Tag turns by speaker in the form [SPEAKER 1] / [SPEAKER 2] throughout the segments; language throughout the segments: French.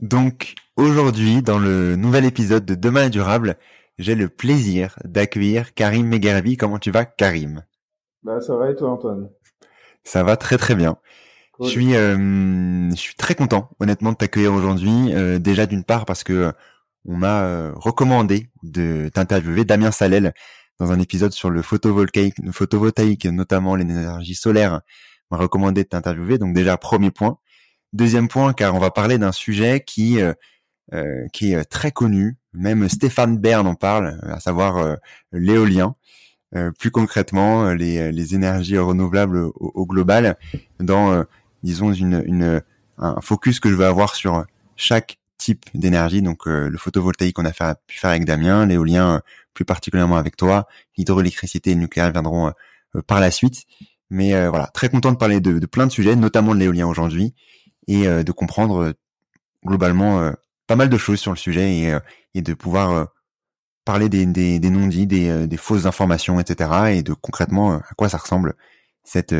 [SPEAKER 1] Donc, aujourd'hui, dans le nouvel épisode de Demain est durable, j'ai le plaisir d'accueillir Karim Megarbi. Comment tu vas, Karim?
[SPEAKER 2] Bah, ça va et toi, Antoine?
[SPEAKER 1] Ça va très très bien. Je suis, euh, je suis très content, honnêtement, de t'accueillir aujourd'hui. Euh, déjà d'une part parce que euh, on m'a recommandé de t'interviewer Damien Salel dans un épisode sur le photovoltaïque, le photovoltaïque, notamment l'énergie solaire, m'a recommandé de t'interviewer. Donc déjà premier point. Deuxième point, car on va parler d'un sujet qui qui est très connu. Même Stéphane Bern en parle, à savoir l'éolien. plus concrètement, les, les énergies renouvelables au, au global dans disons une, une un focus que je veux avoir sur chaque type d'énergie. Donc euh, le photovoltaïque, on a pu faire avec Damien, l'éolien euh, plus particulièrement avec toi, l'hydroélectricité et le nucléaire viendront euh, par la suite. Mais voilà, très content de parler de, de plein de sujets, notamment de l'éolien aujourd'hui, et de comprendre globalement pas mal de choses sur le sujet et, et de pouvoir parler des, des, des non-dits, des, des, fausses informations, etc. et de concrètement à quoi ça ressemble cette,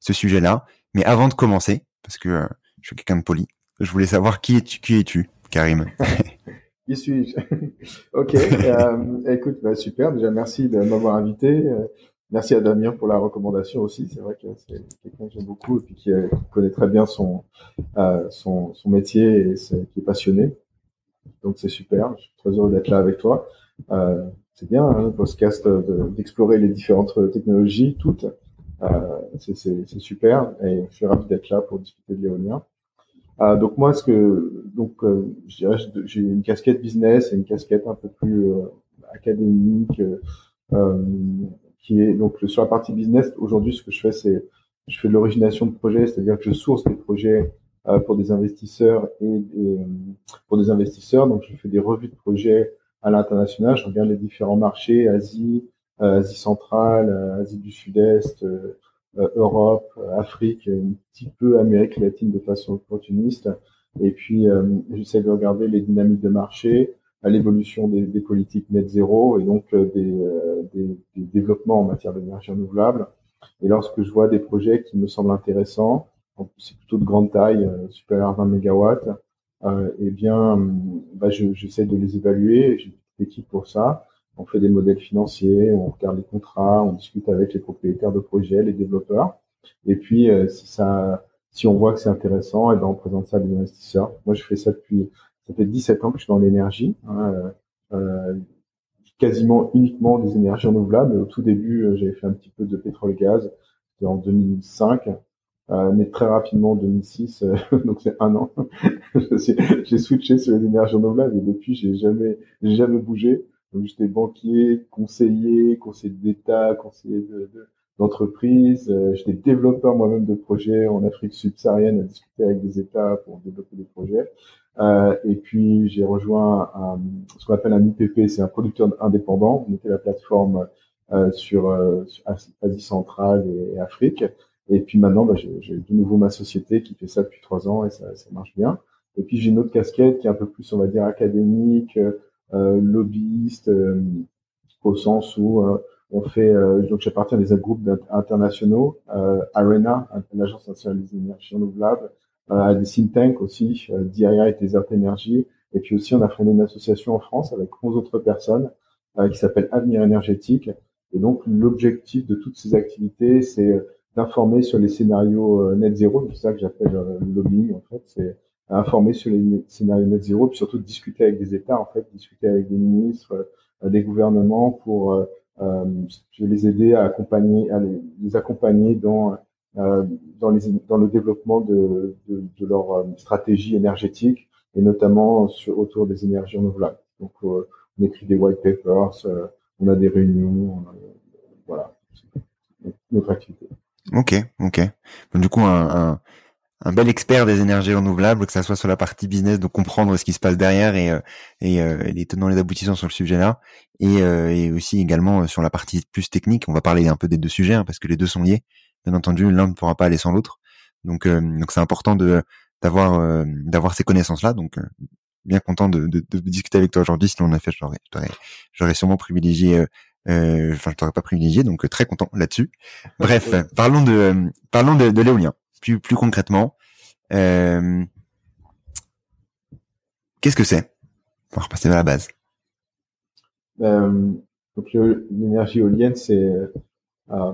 [SPEAKER 1] ce sujet-là. Mais avant de commencer, parce que euh, je suis quelqu'un de poli, je voulais savoir qui es-tu, qui es-tu, Karim?
[SPEAKER 2] Qui suis-je? Ok, euh, écoute, bah, super. Déjà, merci de m'avoir invité. Euh, merci à Damien pour la recommandation aussi. C'est vrai que c'est quelqu'un que j'aime beaucoup et puis qui, connaît très bien son, son, son métier et qui est passionné. Donc c'est super. Je suis très heureux d'être là avec toi. c'est bien, hein, le podcast, d'explorer les différentes technologies, toutes. Euh, c'est super et je suis ravi d'être là pour discuter de l'éolien. Euh, donc moi, ce que donc euh, je dirais, j'ai une casquette business et une casquette un peu plus académique qui est donc sur la partie business. Aujourd'hui, ce que je fais, c'est je fais l'origination de projets, c'est-à-dire que je source des projets pour des investisseurs et, pour des investisseurs. Donc, je fais des revues de projets à l'international. Je regarde les différents marchés, Asie, euh, Asie centrale, euh, Asie du Sud-Est, euh, Europe, Afrique, un petit peu Amérique latine de façon opportuniste. Et puis, j'essaie de regarder les dynamiques de marché, l'évolution des, des, politiques net zéro et donc des, des, des développements en matière d'énergie renouvelable. Et lorsque je vois des projets qui me semblent intéressants, c'est plutôt de grande taille, supérieur à 20 mégawatts, euh, eh bien, bah, j'essaie de les évaluer. J'ai une équipe pour ça on fait des modèles financiers, on regarde les contrats, on discute avec les propriétaires de projets, les développeurs. Et puis, euh, si ça, si on voit que c'est intéressant, eh ben on présente ça à des investisseurs. Moi, je fais ça depuis, ça fait 17 ans que je suis dans l'énergie, hein, euh, euh, quasiment uniquement des énergies renouvelables. Au tout début, j'avais fait un petit peu de pétrole-gaz, c'était en 2005. mais très rapidement en 2006, donc c'est un an, j'ai switché sur les énergies renouvelables et depuis j'ai jamais, j'ai jamais bougé. Donc j'étais banquier, conseiller, conseiller d'État, conseiller. De, euh, j'étais développeur moi-même de projets en Afrique subsaharienne à discuter avec des États pour développer des projets. Euh, et puis j'ai rejoint un, ce qu'on appelle un IPP, c'est un producteur indépendant. On était la plateforme euh, sur, euh, Asie centrale et, Afrique. Et puis maintenant, bah, j'ai de nouveau ma société qui fait ça depuis trois ans et ça, ça marche bien. Et puis j'ai une autre casquette qui est un peu plus, on va dire, académique, euh, lobbyiste, euh, au sens où on fait, donc j'appartiens à des groupes internationaux, ARENA, l'Agence nationale des énergies renouvelables, à des think tanks aussi, DIA et des Énergie. Et puis aussi, on a fondé une association en France avec 11 autres personnes qui s'appelle Avenir énergétique. Et donc, l'objectif de toutes ces activités, c'est d'informer sur les scénarios net zéro. C'est ça que j'appelle le lobbying, en fait. C'est informer sur les scénarios net zéro, puis surtout discuter avec des États, en fait, discuter avec des ministres, euh, des gouvernements pour euh, euh, les aider à accompagner, à les, accompagner dans euh, dans, le développement de, de, leur euh, stratégie énergétique et notamment autour des énergies renouvelables. Donc, on écrit des white papers, on a des réunions, voilà, notre activité.
[SPEAKER 1] Ok, ok. du coup, un, un bel expert des énergies renouvelables, que ça soit sur la partie business, de comprendre ce qui se passe derrière et, euh, et, euh, les tenants et les aboutissants sur le sujet-là, et, euh, et, aussi également sur la partie plus technique. On va parler un peu des deux sujets hein, parce que les deux sont liés. Bien entendu, l'un ne pourra pas aller sans l'autre. Donc, donc c'est important de d'avoir d'avoir ces connaissances-là. Donc, bien content de, de, de, discuter avec toi aujourd'hui. Sinon, en effet, j'aurais j'aurais sûrement privilégié. Enfin, je t'aurais pas privilégié, donc très content là-dessus. Bref, parlons de parlons de, de l'éolien plus, plus concrètement, euh, qu'est-ce que c'est? On va repasser à la base.
[SPEAKER 2] Euh, l'énergie éolienne, c'est euh,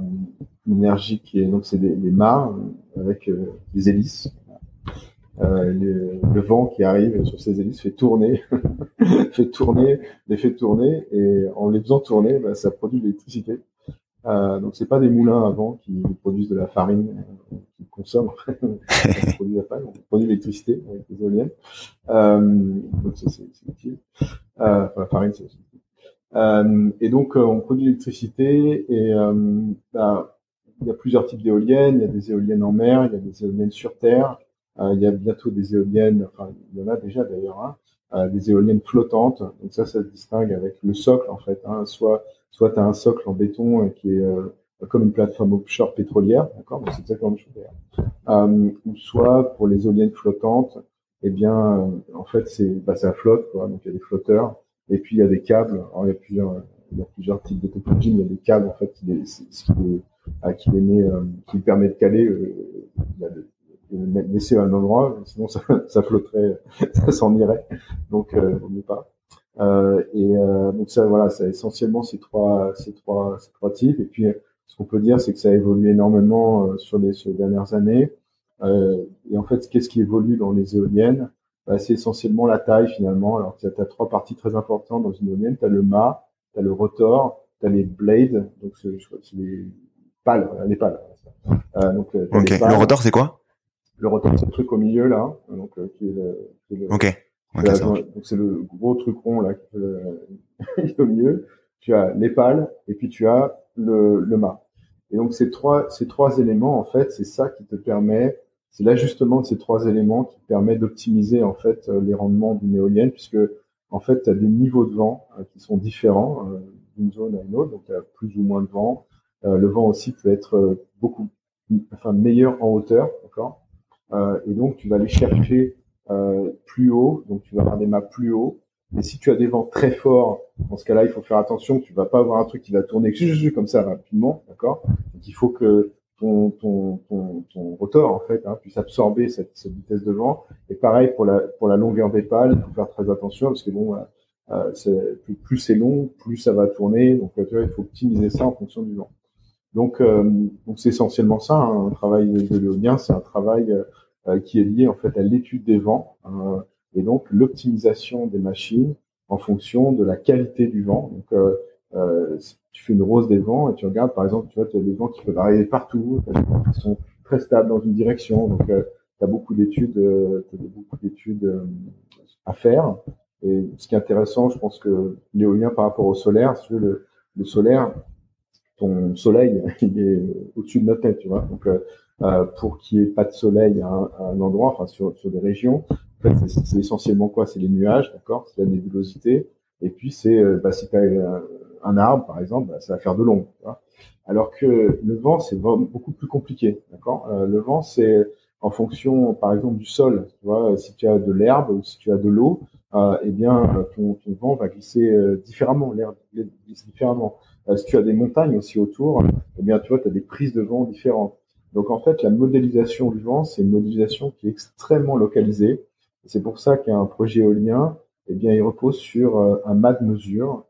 [SPEAKER 2] une énergie qui est donc c'est des, des mâts avec euh, des hélices. Le, vent qui arrive sur ces hélices fait tourner, fait tourner, les fait tourner, et en les faisant tourner, bah, ça produit de l'électricité. Euh, donc c'est pas des moulins à vent qui produisent de la farine, euh, qui consomment, on produit la farine, on produit l'électricité avec les éoliennes. Euh, donc c'est utile. Euh, enfin, la farine c'est aussi utile. Euh, et donc euh, on produit l'électricité et bah, il y a plusieurs types d'éoliennes. Il y a des éoliennes en mer, il y a des éoliennes sur terre. il y a bientôt des éoliennes, enfin il y en a déjà d'ailleurs, hein, des éoliennes flottantes. Donc ça, ça se distingue avec le socle en fait. Hein, soit soit tu as un socle en béton euh, qui est euh, comme une plateforme offshore pétrolière, d'accord, c'est exactement la même chose euh, ou soit pour les éoliennes flottantes, eh bien, en fait, c'est, bah, ça flotte, quoi. Donc il y a des flotteurs, et puis il y a des câbles. Alors, il y a plusieurs, il y a plusieurs types de technologies, mais il y a des câbles en fait qui les, qui les, qui les met, qui permet de caler, euh, de, de laisser à un endroit, sinon ça, ça flotterait, ça s'en irait. Donc, euh, on n'est pas. Euh, et euh, donc ça, voilà, c'est essentiellement ces trois, ces trois, ces trois types. Et puis, ce qu'on peut dire, c'est que ça a évolué énormément euh, sur les, sur les dernières années. et en fait, qu'est-ce qui évolue dans les éoliennes? Bah, C'est essentiellement la taille finalement. Alors, tu as, trois parties très importantes dans une éolienne. Tu as le mât, tu as le rotor, tu as les blades, donc c'est les pales, les pales.
[SPEAKER 1] Euh, donc, le rotor, c'est quoi?
[SPEAKER 2] Le c'est le truc au milieu là, donc qui est le, qui est le
[SPEAKER 1] ok
[SPEAKER 2] donc c'est le gros truc rond là qui est au milieu. Tu as les pales et puis tu as le, le mât. Et donc ces trois ces trois éléments en fait, c'est ça qui te permet, c'est l'ajustement de ces trois éléments qui permet d'optimiser en fait euh, les rendements d'une éolienne puisque en fait tu as des niveaux de vent euh, qui sont différents euh, d'une zone à une autre, donc tu as plus ou moins de vent. le vent aussi peut être beaucoup enfin meilleur en hauteur, d'accord? Et donc tu vas aller chercher euh, plus haut, donc tu vas avoir des maps plus haut. Mais si tu as des vents très forts, dans ce cas-là, il faut faire attention. Tu vas pas avoir un truc qui va tourner comme ça rapidement, d'accord? Donc il faut que ton ton ton, ton rotor en fait hein, puisse absorber cette, cette, vitesse de vent. Et pareil pour la pour la longueur des pales, il faut faire très attention parce que bon, euh, plus, plus c'est long, plus ça va tourner. Donc tu vois, il faut optimiser ça en fonction du vent. Donc euh, donc c'est essentiellement ça. Hein, un travail de l'éolien, c'est un travail euh, euh, qui est lié en fait à l'étude des vents euh, et donc l'optimisation des machines en fonction de la qualité du vent. Donc, euh, tu fais une rose des vents et tu regardes, par exemple, tu vois, tu as des vents qui peuvent arriver partout, qui sont très stables dans une direction. Donc, tu as beaucoup d'études, beaucoup d'études à faire. Et ce qui est intéressant, je pense que l'éolien par rapport au solaire, si le, le solaire, ton soleil, il est au-dessus de notre tête, tu vois. Donc, euh, pour qu'il n'y ait pas de soleil à un, endroit, enfin sur, sur des régions. En fait, c'est essentiellement quoi? C'est les nuages, d'accord? C'est la nébulosité. Et puis c'est, euh, bah, si tu as euh, un arbre, par exemple, bah, ça va faire de l'ombre. Alors que le vent, c'est beaucoup plus compliqué, d'accord? Le vent, c'est en fonction, par exemple, du sol. Tu vois, si tu as de l'herbe ou si tu as de l'eau, euh, eh bien, ton, ton, vent va glisser euh, différemment, l'herbe glisse différemment. Euh, si tu as des montagnes aussi autour, eh bien, tu vois, tu as des prises de vent différentes. Donc, en fait, la modélisation du vent, c'est une modélisation qui est extrêmement localisée. C'est pour ça qu'un projet éolien, eh bien, il repose sur un mât de mesure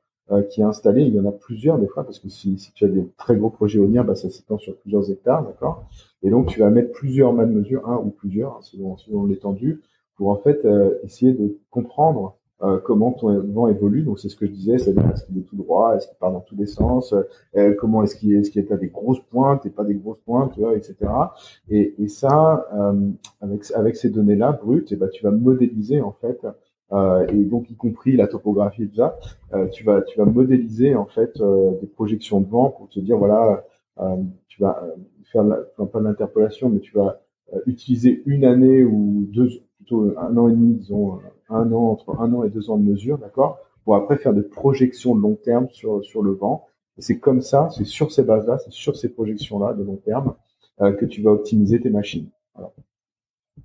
[SPEAKER 2] qui est installé. Il y en a plusieurs des fois, parce que si, si tu as des très gros projets éoliens, bah, ça s'étend sur plusieurs hectares, d'accord? Et donc, tu vas mettre plusieurs mâts de un ou plusieurs, hein, selon, selon l'étendue, pour en fait euh, essayer de comprendre euh, comment ton vent évolue. Donc c'est ce que je disais, c'est-à-dire est-ce qu'il est tout droit, est-ce qu'il part dans tous les sens, euh, comment est-ce qu'il est, ce qu'il est à des grosses pointes et pas des grosses pointes, etc. Et, et ça, avec avec ces données-là brutes, et eh ben tu vas modéliser en fait. Et donc y compris la topographie et tout ça, tu vas tu vas modéliser en fait des projections de vent pour te dire voilà, tu vas faire la, pas l'interpolation, mais tu vas utiliser une année ou deux un an et demi, disons, un an, entre un an et deux ans de mesure, d'accord, pour après faire des projections de long terme sur, sur le vent. Et c'est comme ça, c'est sur ces bases-là, c'est sur ces projections-là de long terme euh, que tu vas optimiser tes machines.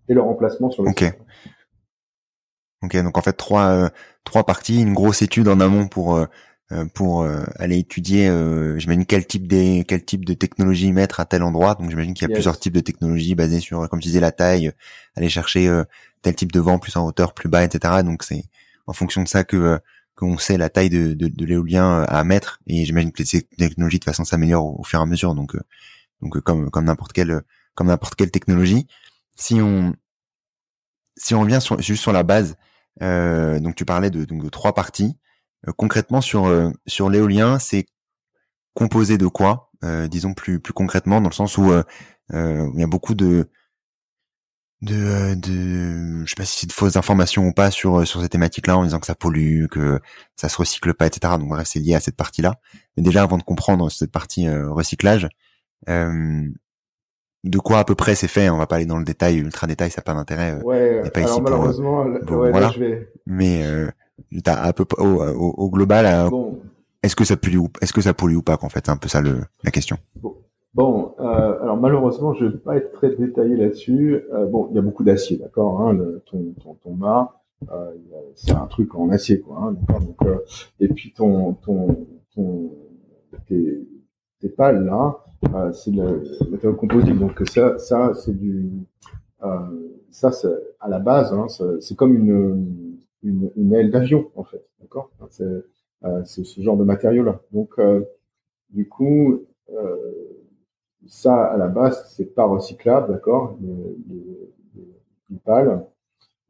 [SPEAKER 2] Et le remplacement sur le
[SPEAKER 1] Ok. Ok, donc en fait trois euh, trois parties, une grosse étude en amont pour euh, euh, pour euh, aller étudier, euh, j'imagine quel type des quel type de technologie mettre à tel endroit. Donc j'imagine qu'il y a plusieurs types de technologies basées sur, comme tu disais, la taille, aller chercher tel type de vent plus en hauteur, plus bas, etc. Donc c'est en fonction de ça que qu'on sait la taille de, de, de l'éolien à mettre. Et j'imagine que les technologies de toute façon s'améliorent au, fur et à mesure. Donc donc comme comme n'importe quelle comme n'importe quelle technologie. Si on si on revient sur, juste sur la base, donc tu parlais de, donc de trois parties. Euh, concrètement sur euh, sur l'éolien, c'est composé de quoi? Euh, Disons plus plus concrètement dans le sens où il y a beaucoup de de, de je sais pas si c'est de fausses informations ou pas sur sur ces thématiques-là en disant que ça pollue, que ça se recycle pas, etc. Donc bref, c'est lié à cette partie-là. Mais déjà avant de comprendre cette partie recyclage, de quoi à peu près c'est fait On va pas aller dans le détail, ultra détail, ça n'a pas d'intérêt.
[SPEAKER 2] Ouais. Pas alors ici malheureusement, voilà.
[SPEAKER 1] Mais à peu au, au, global, euh, est-ce que ça pollue ou est-ce que ça pollue ou pas en fait, c'est un peu ça le, la question.
[SPEAKER 2] Bon, euh, alors malheureusement, je vais pas être très détaillé là-dessus. Euh, bon, il y a beaucoup d'acier, d'accord. Hein, ton, ton, ton mât, euh, c'est un truc en acier, quoi. Hein, donc, euh, et puis ton, ton, ton tes, tes pales là, euh, c'est le matériau composite. Donc ça, ça c'est du, ça c'est à la base, hein, c'est comme une une, une aile d'avion en fait, d'accord? C'est euh, ce genre de matériau-là. Donc euh, du coup, euh, ça à la base c'est pas recyclable, d'accord? Les, pales.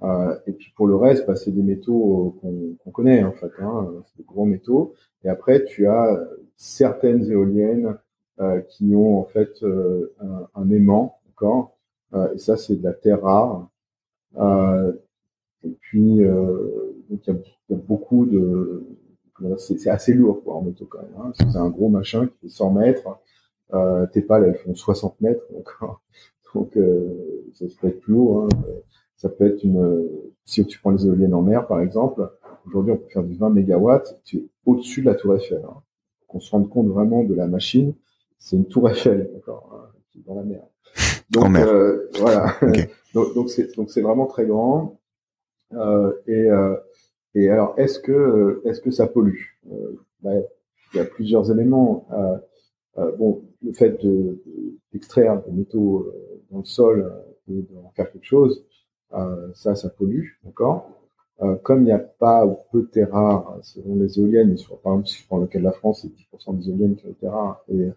[SPEAKER 2] Euh, et puis pour le reste, bah, c'est des métaux qu'on connaît en fait, hein, c'est des gros métaux. Et après, tu as certaines éoliennes euh, qui ont en fait un, un, aimant, d'accord? Et ça, c'est de la terre rare. Euh, et puis, euh, il y, a beaucoup de... C'est assez lourd quoi, en métaux quand même. Hein. C'est un gros machin qui fait 100 mètres. Euh, tes pales, elles font 60 mètres. Donc, donc euh, ça peut être plus haut. Hein. Ça peut être une... Si tu prends les éoliennes en mer, par exemple, aujourd'hui, on peut faire du 20 mégawatts. Tu es au-dessus de la tour Eiffel. Hein. Qu'on se rende compte vraiment de la machine. C'est une tour Eiffel, d'accord, hein, qui est dans la mer. Donc, euh, voilà. donc, donc c'est donc c'est vraiment très grand. Euh, et, euh, et alors, est-ce que, est-ce que ça pollue? Il y a plusieurs éléments. bon, le fait de, d'extraire des métaux dans le sol et d'en faire quelque chose, ça, ça pollue, d'accord? Euh, comme il n'y a pas ou peu de terres rares selon les éoliennes, par exemple, si je prends le cas de la France, c'est 10% des éoliennes qui ont été rares, et,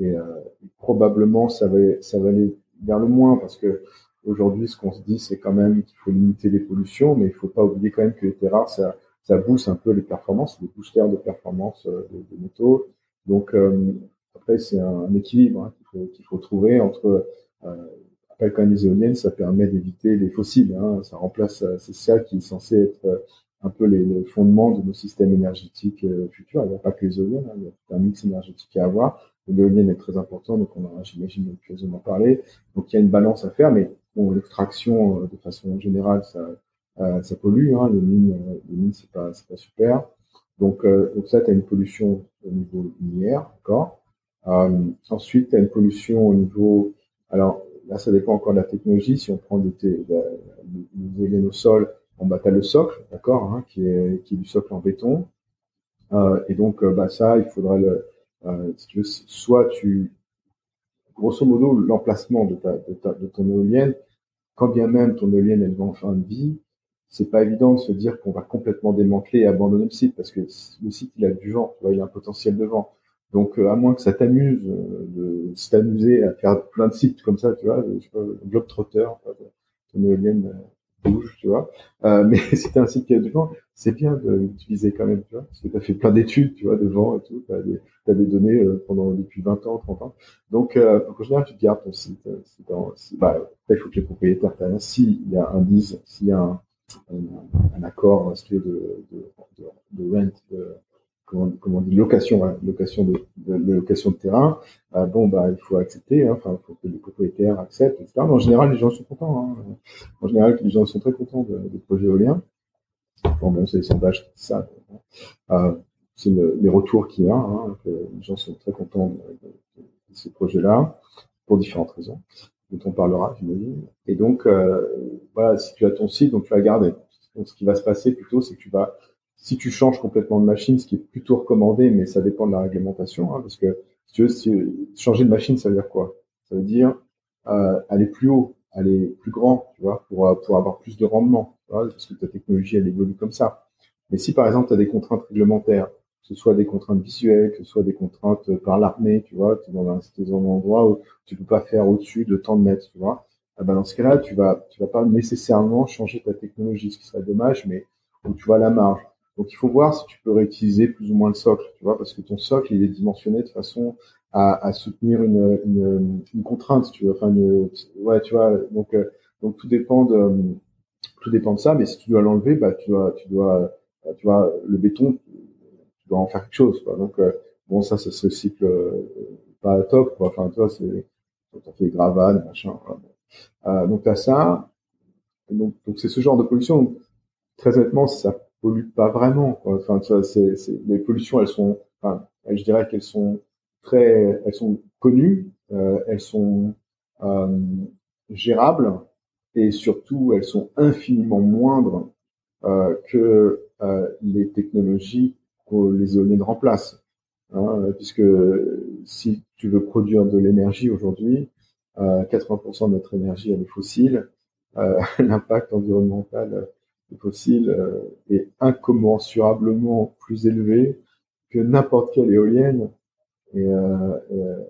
[SPEAKER 2] euh, probablement ça va, aller vers le moins parce que Aujourd'hui, ce qu'on se dit, c'est quand même qu'il faut limiter les pollutions, mais il faut pas oublier quand même que les terres rares, ça, ça booste un peu les performances, les boosters de performance euh, des, métaux. Donc euh, après, c'est un, équilibre hein, qu'il faut trouver entre euh, après quand même les éoliennes, ça permet d'éviter les fossiles. Hein, ça remplace, euh, c'est ça qui est censé être un peu les, fondements de nos systèmes énergétiques futurs. Il n'y a pas que les éoliennes, hein, il y a un mix énergétique à avoir. L'éolienne est très important, donc on aura, j'imagine, l'occasion d'en parler. Donc il y a une balance à faire, mais l'extraction, euh, de façon générale, ça, euh, ça pollue. Hein, les mines, euh, les mines, c'est pas, c'est pas super. Donc, donc ça, tu as une pollution au niveau minière, d'accord. ensuite, tu as une pollution au niveau. Alors, là, ça dépend encore de la technologie. Si on prend des, éoliennes au sol, on bah, le socle, d'accord, hein, qui est du socle en béton. Euh, et donc, bah ça, il faudrait le, veux, soit tu, grosso modo, l'emplacement de ton éolienne, quand bien même ton éolienne elle va en fin de vie, c'est pas évident de se dire qu'on va complètement démanteler et abandonner le site parce que le site il a du vent, tu vois, il a un potentiel de vent. Donc euh, à moins que ça t'amuse euh, de s'amuser à faire plein de sites comme ça, tu vois, je sais pas, globe trotter, ton éolienne euh, bouge, tu vois. Euh, mais si t'as un site qui a du vent, c'est bien de l'utiliser quand même, tu vois, parce que t'as fait plein d'études, tu vois, de vent et tout, t'as des, des données pendant depuis 20 ans, 30 ans. Donc, euh, en général, tu gardes ton site. Bah, il faut que les propriétaires, s'il y a un 10, s'il y a un, un, accord de, de, de, rent, comment, comment on dit, location, location de, de, location de terrain, euh, bon, bah, il faut accepter, hein, enfin, il faut que les propriétaires acceptent, etc. Mais en général, les gens sont contents. Hein. En général, les gens sont très contents de, de projets éoliens. Bon, bon, c'est les sondages, ça. Euh, c'est les retours qu'il y a. Hein, les gens sont très contents de ces projets-là pour différentes raisons dont on parlera, j'imagine. Et donc, euh, voilà, si tu as ton site, donc tu vas garder. Donc, ce qui va se passer plutôt, c'est que tu vas, si tu changes complètement de machine, ce qui est plutôt recommandé, mais ça dépend de la réglementation, hein, parce que si tu veux, si, changer de machine, ça veut dire quoi? Ça veut dire euh, aller plus haut, aller plus grand, tu vois, pour, euh, pour avoir plus de rendement, tu vois, parce que ta technologie, elle évolue comme ça. Mais si par exemple, tu as des contraintes réglementaires, que ce soit des contraintes visuelles, que ce soit des contraintes par l'armée, tu vois, tu es dans un, dans un endroit où tu peux pas faire au-dessus de tant de mètres, tu vois. Ah ben dans ce cas-là, tu vas, tu vas pas nécessairement changer ta technologie, ce qui serait dommage, mais où tu vois la marge. Donc il faut voir si tu peux réutiliser plus ou moins le socle, tu vois, parce que ton socle il est dimensionné de façon à, à soutenir une, une, une, contrainte, tu vois, enfin une, ouais, tu vois, donc euh, donc tout dépend de tout dépend de ça, mais si tu dois l'enlever, bah tu dois tu dois tu vois le béton tu dois en faire quelque chose. Quoi. Donc, euh, bon, ça, ce serait cycle euh, pas top. Quoi. Enfin, toi, c'est on fait gravane, machin. Euh, donc, tu ça. donc, donc c'est ce genre de pollution. Très honnêtement, ça pas vraiment. Enfin, les pollutions, elles sont, enfin, je dirais qu'elles sont très, elles sont connues, euh, elles sont euh, gérables et surtout, elles sont infiniment moindres euh, que les technologies les éoliennes remplacent. Hein, puisque si tu veux produire de l'énergie aujourd'hui, euh, 80% de notre énergie est fossile. L'impact environnemental des fossiles euh, est incommensurablement plus élevé que n'importe quelle éolienne. Euh, euh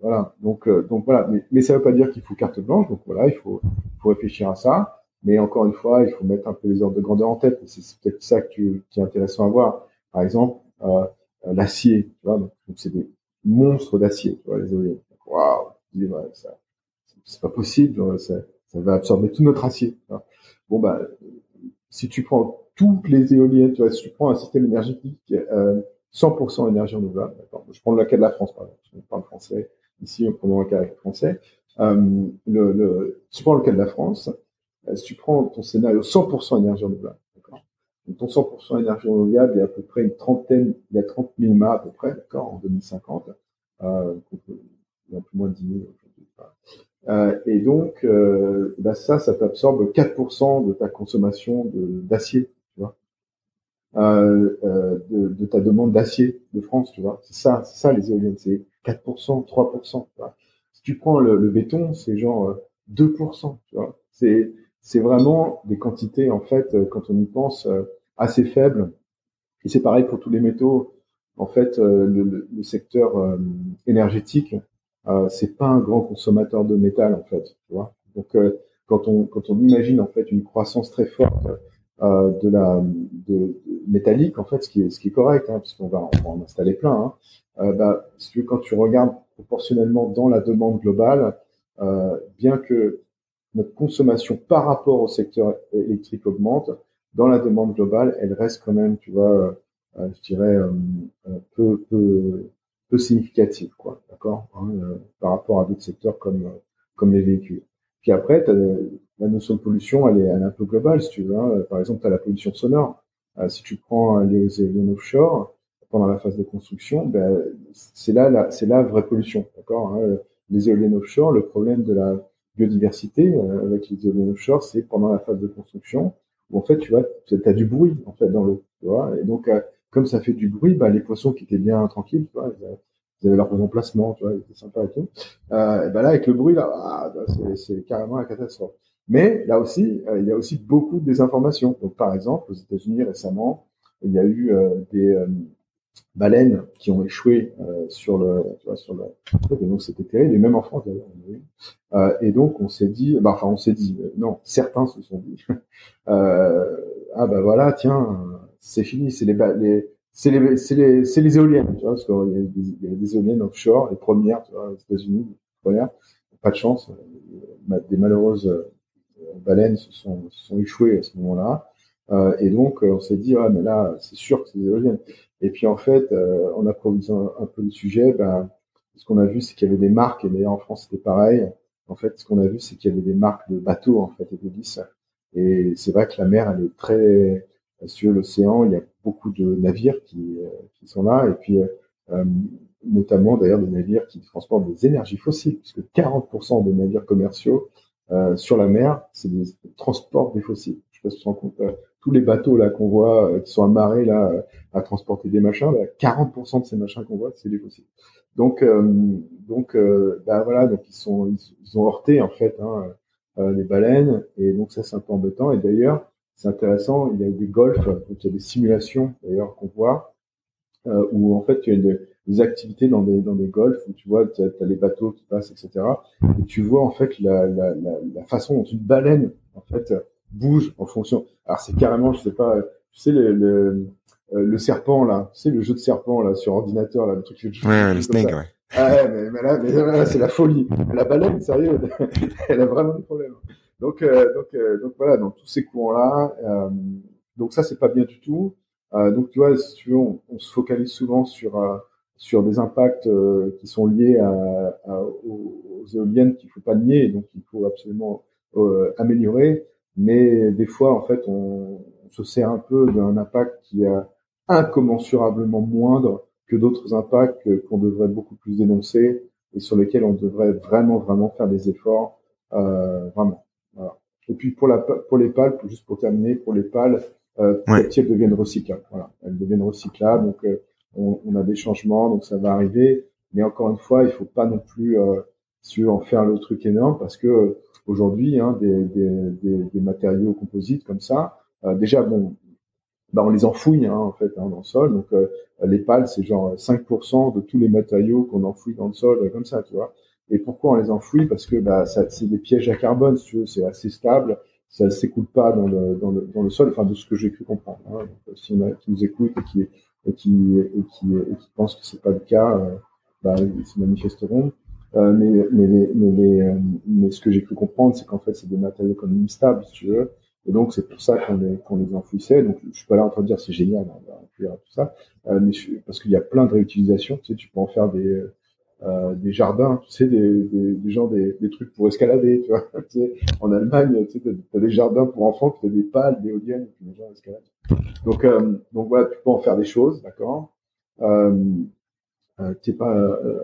[SPEAKER 2] voilà. Donc, voilà. Mais, ça ne veut pas dire qu'il faut carte blanche. Donc voilà, il faut, réfléchir à ça. Mais encore une fois, il faut mettre un peu les ordres de grandeur en tête. C'est peut-être ça qui est intéressant à voir. Par exemple, l'acier, donc c'est des monstres d'acier, les éoliennes. Waouh, c'est pas possible, ça, ça, va absorber tout notre acier. Bon bah, si tu prends toutes les éoliennes, tu vois, si tu prends un système énergétique euh, 100% énergie renouvelable, je prends le cas de la France, par exemple, je parle français, ici on prend le cas français, euh, le, le, si tu prends le cas de la France, euh, si tu prends ton scénario 100% énergie renouvelable, ton 100% énergie renouvelable, il y a à peu près une trentaine, il y a 30 000 mâts à peu près, d'accord, en 2050. Euh, il y a un peu moins de 10 000 aujourd'hui. Euh, et donc, euh, bah ça, ça t'absorbe 4% de ta consommation d'acier, tu vois, euh, euh, de, de, ta demande d'acier de France, tu vois. C'est ça, c'est ça les éoliennes, c'est 4%, 3%. Tu vois. Si tu prends le, le béton, c'est genre 2%, euh, tu vois. C'est c'est vraiment des quantités en fait, quand on y pense assez faible. Et c'est pareil pour tous les métaux. En fait, euh, le, le, secteur euh, énergétique, euh, c'est pas un grand consommateur de métal en fait. Tu vois Donc euh, quand on quand on imagine en fait une croissance très forte de la de, métallique en fait, ce qui est ce qui est correct, hein, puisqu'on va, on va en installer plein. Hein, bah, si tu, quand tu regardes proportionnellement dans la demande globale, bien que notre consommation par rapport au secteur électrique augmente, dans la demande globale, elle reste quand même, tu vois, euh, je dirais, euh, euh, peu, peu, peu significative, quoi, d'accord, hein, par rapport à d'autres secteurs comme, comme les véhicules. Puis après, as la notion de pollution, elle est, elle est un peu globale, si tu veux. Hein. Par exemple, tu as la pollution sonore. si tu prends les éoliennes offshore, pendant la phase de construction, ben, c'est là, c'est la vraie pollution, d'accord hein. Les éoliennes offshore, le problème de la biodiversité avec les éoliennes offshore, c'est pendant la phase de construction où en fait tu vois, as du bruit en fait dans l'eau, tu vois, et donc comme ça fait du bruit, bah, les poissons qui étaient bien tranquilles, tu vois, ils avaient leur emplacement, tu vois, ils étaient sympas et tout. Euh, et ben là, avec le bruit, là, ah, bah, c'est carrément la catastrophe. Mais là aussi, euh, il y a aussi beaucoup de désinformation. Donc, par exemple, aux États-Unis récemment, il y a eu euh, des euh, baleines qui ont échoué sur le, tu vois, sur le. Et donc, c'était terrible. Et même en France d'ailleurs. et donc, on s'est dit, bah, enfin, on s'est dit, non, certains se sont dit, ah bah voilà, tiens, c'est fini, c'est les, les c'est les, les, les éoliennes, tu vois, parce qu'il y, a des, il y a des éoliennes offshore, les premières, tu vois, aux États-Unis, premières, pas de chance, des malheureuses baleines se sont, se sont échouées à ce moment-là. Euh, et donc, euh, on s'est dit, ah, mais là, c'est sûr que c'est des éoliennes. Et puis, en fait, euh, en approfonissant un peu le sujet, ben, ce qu'on a vu, c'est qu'il y avait des marques, et d'ailleurs en France, c'était pareil. En fait, ce qu'on a vu, c'est qu'il y avait des marques de bateaux, en fait, et d'hélices. Et c'est vrai que la mer, elle est très, sur l'océan, il y a beaucoup de navires qui, qui sont là, et puis, notamment d'ailleurs des navires qui transportent des énergies fossiles, puisque 40% des navires commerciaux euh, sur la mer, c'est des transports des fossiles. Je sais pas si tu te rends compte. Euh, tous les bateaux là qu'on voit euh, qui sont amarrés là à transporter des machins, 40% de ces machins qu'on voit, c'est des fossiles. Donc donc bah voilà, donc ils sont ils, ont heurté en fait hein, les baleines et donc ça c'est un peu embêtant. Et d'ailleurs c'est intéressant, il y a des golfs, donc il y a des simulations d'ailleurs qu'on voit où en fait il y a des activités dans des dans des golfs où tu vois tu as, les bateaux qui passent etc et tu vois en fait la, la, la, la, façon dont une baleine en fait bouge en fonction alors c'est carrément je sais pas tu sais le, le, euh, le serpent là tu sais le jeu de serpent là sur ordinateur là le truc
[SPEAKER 1] ouais, le snake ouais
[SPEAKER 2] ah ouais, mais, mais là, mais là c'est la folie. La baleine, sérieux, elle a vraiment des problèmes. Donc, euh, donc, euh, donc voilà, donc tous ces courants-là. Euh, donc ça, c'est pas bien du tout. donc tu vois, si tu veux, on, se focalise souvent sur sur des impacts euh, qui sont liés à, à, aux, éoliennes qu'il faut pas nier, donc il faut absolument euh, améliorer. Mais des fois, en fait, on, on se sert un peu d'un impact qui est incommensurablement moindre que d'autres impacts qu'on devrait beaucoup plus dénoncer et sur lesquels on devrait vraiment, vraiment faire des efforts, euh, vraiment. Et puis pour la pour les pales, juste pour terminer, pour les pales, euh, ouais. elles deviennent recyclables. Voilà, elles deviennent recyclables. Donc euh, on, on, a des changements, donc ça va arriver. Mais encore une fois, il faut pas non plus euh, en faire le truc énorme parce que euh, aujourd'hui, hein, des, des, des, des, matériaux composites comme ça, euh, déjà bon, bah on les enfouit hein, en fait hein, dans le sol. Donc euh, les pales, c'est genre 5% de tous les matériaux qu'on enfouit dans le sol comme ça, tu vois. Et pourquoi on les enfouit? Parce que bah, c'est des pièges à carbone, si tu veux, c'est assez stable, ça ne s'écoule pas dans le, dans, le, dans le sol, enfin de ce que j'ai pu comprendre. Hein. Donc, si on a, qui nous écoute et qui, et qui, et qui, et qui pensent que c'est pas le cas, euh, bah, ils se manifesteront. Euh, mais, mais, mais, mais, euh, mais, ce que j'ai pu comprendre, c'est qu'en fait, c'est des matériaux comme instables, si tu veux. Et donc, c'est pour ça qu'on les, qu'on les enfouissait. Donc, je suis pas là en train de dire c'est génial, on va tout ça. Euh, mais parce qu'il y a plein de réutilisations. Tu sais, tu peux en faire des, euh, des jardins, tu sais, des, des, des gens, des, des, trucs pour escalader, tu vois. tu sais, en Allemagne, tu sais, t'as, des jardins pour enfants, tu as des pales, des éoliennes, et puis les gens escaladent. Donc, euh, donc voilà, tu peux en faire des choses, d'accord. Euh, euh, t'es pas euh,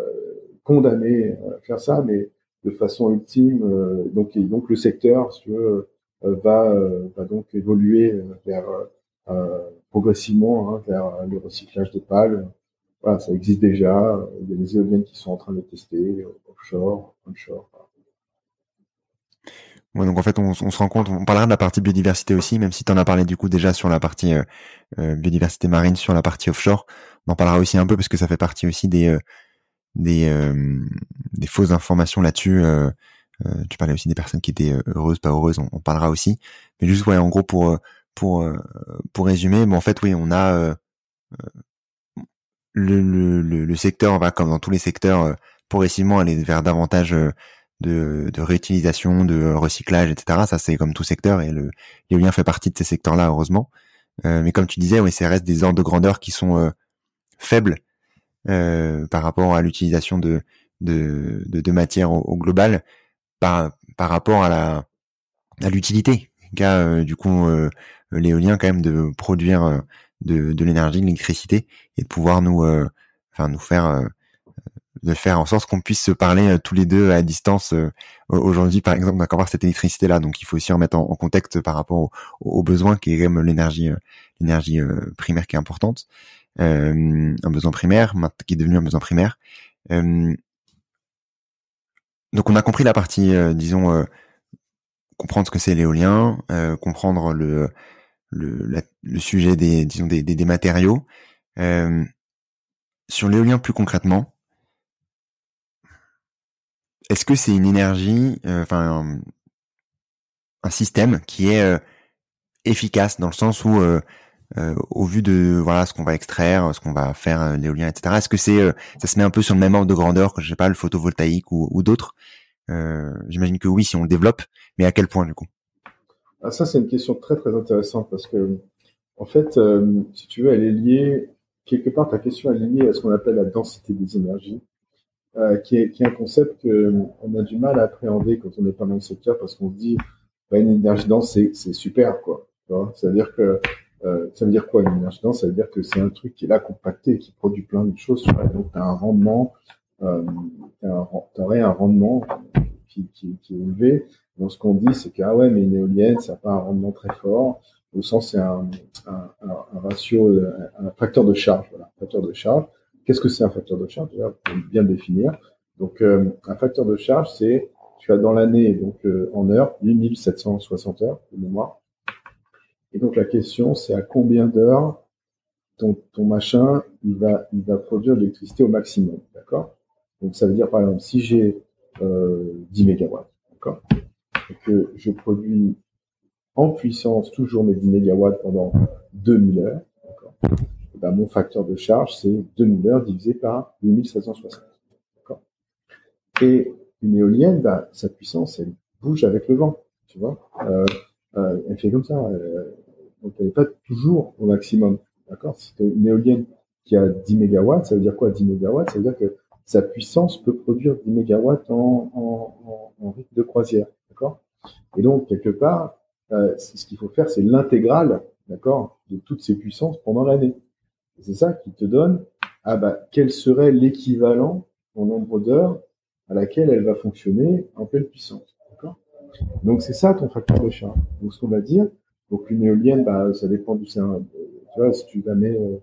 [SPEAKER 2] condamné à faire ça, mais de façon ultime, euh, donc donc le secteur, si tu veux, va va donc évoluer vers progressivement hein, vers le recyclage des pales. Voilà, ça existe déjà. Il y a des éoliennes qui sont en train de tester offshore, onshore
[SPEAKER 1] donc en fait, on, se rend compte, on parlera de la partie biodiversité aussi, même si tu en as parlé du coup déjà sur la partie euh, euh, biodiversité marine, sur la partie offshore. On en parlera aussi un peu parce que ça fait partie aussi des euh, des, des fausses informations là-dessus. tu parlais aussi des personnes qui étaient heureuses, pas heureuses. On, parlera aussi. Mais juste ouais, en gros pour pour pour résumer, bon en fait oui, on a le, le, le, secteur va comme dans tous les secteurs progressivement aller vers davantage de, de, réutilisation, de recyclage, etc. Ça, c'est comme tout secteur et l'éolien fait partie de ces secteurs-là, heureusement. Euh, mais comme tu disais, oui, ça reste des ordres de grandeur qui sont euh, faibles euh, par rapport à l'utilisation de, de, de, de matières au, global, par, par rapport à la à l'utilité qu'a du coup l'éolien quand même de produire de, de l'énergie, de l'électricité et de pouvoir nous enfin nous faire de faire en sorte qu'on puisse se parler euh, tous les deux à distance. Euh, aujourd'hui, par exemple, on a cette électricité-là, donc il faut aussi en mettre en, contexte par rapport aux besoins qui est quand même l'énergie, euh, l'énergie primaire qui est importante, un besoin primaire qui est devenu un besoin primaire. donc on a compris la partie, disons, comprendre ce que c'est l'éolien, comprendre le le, le, sujet des disons des, des, des matériaux. sur l'éolien plus concrètement, est-ce que c'est une énergie, euh, enfin un, système qui est euh, efficace dans le sens où, euh, au vu de voilà ce qu'on va extraire, ce qu'on va faire l'éolien, etc. Est-ce que c'est ça se met un peu sur le même ordre de grandeur que je sais pas le photovoltaïque ou, ou d'autres? J'imagine que oui si on le développe, mais à quel point du coup?
[SPEAKER 2] Ah, Ça c'est une question très très intéressante parce que en fait, si tu veux, elle est liée quelque part ta question elle est liée à ce qu'on appelle la densité des énergies. Euh, qui, est, un concept qu'on a du mal à appréhender quand on n'est pas dans le secteur parce qu'on se dit bah, une énergie dense c'est super quoi. Ça veut dire que euh, ça veut dire quoi une énergie dense? Ça veut dire que c'est un truc qui est là compacté, qui produit plein de choses. Donc tu as un rendement, euh, tu aurais un rendement qui, est élevé. Donc ce qu'on dit c'est que ah ouais mais une éolienne ça n'a pas un rendement très fort. Au sens c'est un, un, un, ratio, un facteur de charge, voilà, facteur de charge. Qu'est-ce que c'est un facteur de charge? Déjà, pour bien le définir. Donc, euh, un facteur de charge, c'est tu as dans l'année, donc euh, en heures, 8760 heures de mémoire. Et donc la question, c'est à combien d'heures ton, ton machin, il va, il va produire de l'électricité au maximum, d'accord? Donc ça veut dire par exemple, si j'ai euh, 10 mégawatts, d'accord, que je produis en puissance toujours mes 10 mégawatts pendant 2000 heures, bah, mon facteur de charge, c'est 2000 heures divisé par 8760. Et une éolienne, bah, sa puissance, elle bouge avec le vent, tu vois? Euh, euh, elle fait comme ça. Euh, donc, elle n'est pas toujours au maximum. D'accord? Si une éolienne qui a 10 mégawatts, ça veut dire quoi? 10 mégawatts Ça veut dire que sa puissance peut produire 10 mégawatts en, en, en, rythme de croisière. D'accord? Et donc, quelque part, euh, ce qu'il faut faire, c'est l'intégrale, d'accord, de toutes ces puissances pendant l'année. C'est ça qui te donne, ah bah, quel serait l'équivalent en nombre d'heures à laquelle elle va fonctionner en pleine puissance. D'accord? Donc c'est ça ton facteur de charge. Donc ce qu'on va dire, donc une éolienne, bah, ça dépend du sein. Tu vois, si tu la mets euh,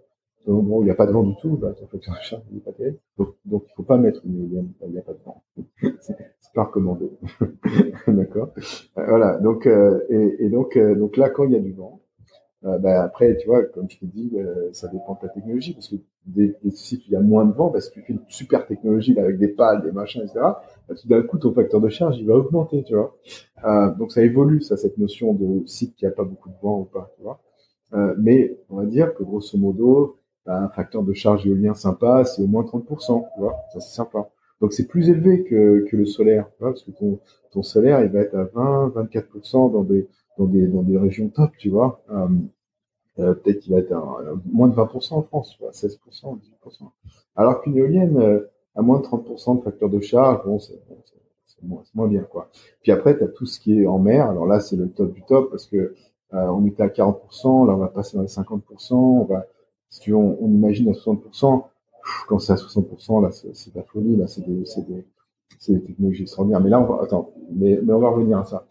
[SPEAKER 2] un endroit où il n'y a pas de vent du tout, bah, ton facteur de charge n'est pas terrible. Donc, donc il faut pas mettre une éolienne où il n'y a pas de vent. c'est pas recommandé. D'accord euh, Voilà. Donc euh, et, donc euh, donc là quand il y a du vent, euh, bah, après, tu vois, comme je te dis, euh, ça dépend de ta technologie, parce que des, des, si il y a moins de vent, parce que tu fais une super technologie avec des pales, des machins, etc., bah, tout d'un coup, ton facteur de charge, il va augmenter, tu vois. Euh, donc ça évolue, ça, cette notion de site qui a pas beaucoup de vent ou pas, tu vois. Euh, mais on va dire que grosso modo, bah, un facteur de charge éolien sympa, c'est au moins 30%, tu vois, ça c'est sympa. Donc c'est plus élevé que, que le solaire, tu parce que ton, ton solaire, il va être à 20, 24% dans des dans des, dans des régions top, tu vois. Euh, euh, peut-être qu'il va être à, moins de 20% en France, tu vois, 16%, 18%. Alors qu'une éolienne, euh, à moins de 30% de facteur de charge, bon, c'est moins, moins, bien, quoi. Puis après, tu as tout ce qui est en mer. Alors là, c'est le top du top parce que euh, on était à 40%, là, on va passer dans les 50%. On va, si on, on imagine à 60%. quand c'est à 60%, là, c'est la folie. Là, c'est des, des, des technologies extraordinaires. Mais là, on va, attends, mais, mais on va revenir à ça.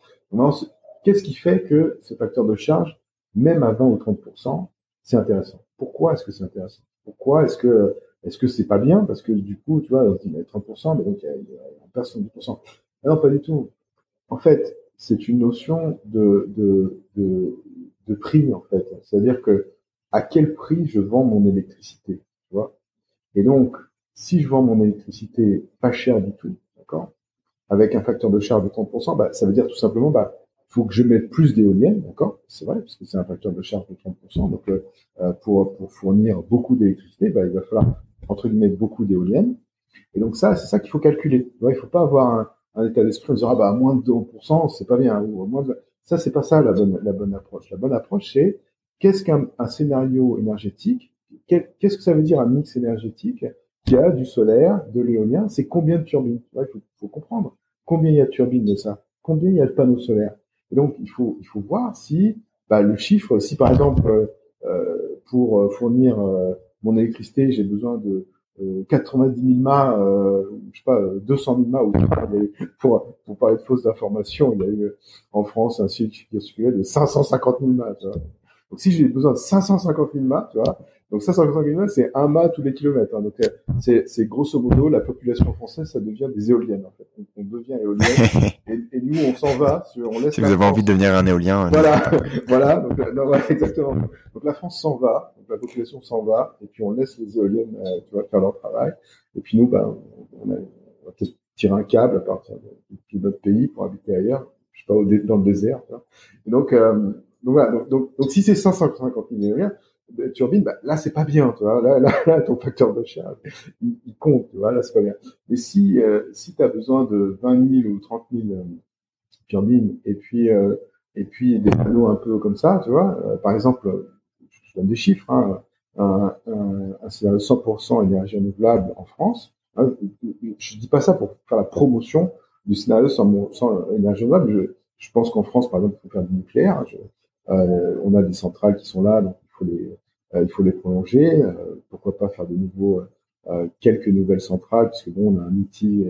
[SPEAKER 2] Qu'est-ce qui fait que ce facteur de charge, même à 20 ou 30%, c'est intéressant? Pourquoi est-ce que c'est intéressant? Pourquoi est-ce que est-ce que c'est pas bien? Parce que du coup, tu vois, on se dit mais 30%, mais donc il y a, il y a 70%. non, pas du tout. En fait, c'est une notion de, de, de, de prix, en fait. C'est-à-dire que à quel prix je vends mon électricité, tu vois? Et donc, si je vends mon électricité pas cher du tout, d'accord? Avec un facteur de charge de 30%, bah, ça veut dire tout simplement, bah, faut que je mette plus d'éoliennes, d'accord? C'est vrai, parce que c'est un facteur de charge de 30%. Donc, euh, euh, pour, pour fournir beaucoup d'électricité, bah, il va falloir, entre guillemets, beaucoup d'éoliennes. Et donc ça, c'est ça qu'il faut calculer. Il faut pas avoir un, un état d'esprit en disant, ah bah, à moins de 2%, c'est pas bien. Ou moins de... Ça, c'est pas ça la bonne, la bonne approche. La bonne approche, c'est qu'est-ce qu'un un scénario énergétique? Qu'est-ce que ça veut dire un mix énergétique qui a du solaire, de l'éolien? C'est combien de turbines? Il faut, faut comprendre. Combien il y a de turbines de ça? Combien il y a de panneaux solaires? Et donc, il faut, il faut voir si bah, le chiffre, si par exemple, euh, euh pour fournir euh, mon électricité, j'ai besoin de, 90 000 mâts, je sais pas, 200 000 mâts, pour, pour parler de fausses informations, il y a eu en France un circulé de 550 000 mâts. Tu vois. Donc si j'ai besoin de 550 000 mâts, tu vois, donc 550 000 mâts, c'est un mât tous les kilomètres. Hein. Donc c'est, c'est grosso modo la population française, ça devient des éoliennes en fait. On, devient éolienne et, et, nous on s'en va. On
[SPEAKER 1] laisse si vous avez envie de devenir un éolien.
[SPEAKER 2] Voilà, voilà, donc, non, voilà, exactement. Donc la France s'en va, donc la population s'en va et puis on laisse les éoliennes, euh, tu vois, faire leur travail. Et puis nous, ben, on, a, on va peut-être tirer un câble à partir de, notre pays pour habiter ailleurs, je sais pas, dans le désert. Tu vois. Et donc euh, donc voilà, donc, donc, si c'est 550 000 éoliennes, turbine, bah, là c'est pas bien, tu vois. Là, là, là ton facteur de charge, il, compte, tu vois. Là c'est pas bien. Mais si euh, si tu as besoin de 20 000 ou 30 000 euh, turbines et puis euh, et puis des panneaux un peu comme ça, tu vois. Euh, par exemple, je donne des chiffres. Hein, un, un, un 100% énergie renouvelable en France. Hein, je dis pas ça pour faire la promotion du scénario sans, sans énergie renouvelable. Je, je pense qu'en France, par exemple, il faut faire du nucléaire. Euh, on a des centrales qui sont là, donc il faut les, euh, il faut les prolonger. Euh, pourquoi pas faire de nouveau quelques nouvelles centrales, puisque bon, on a un outil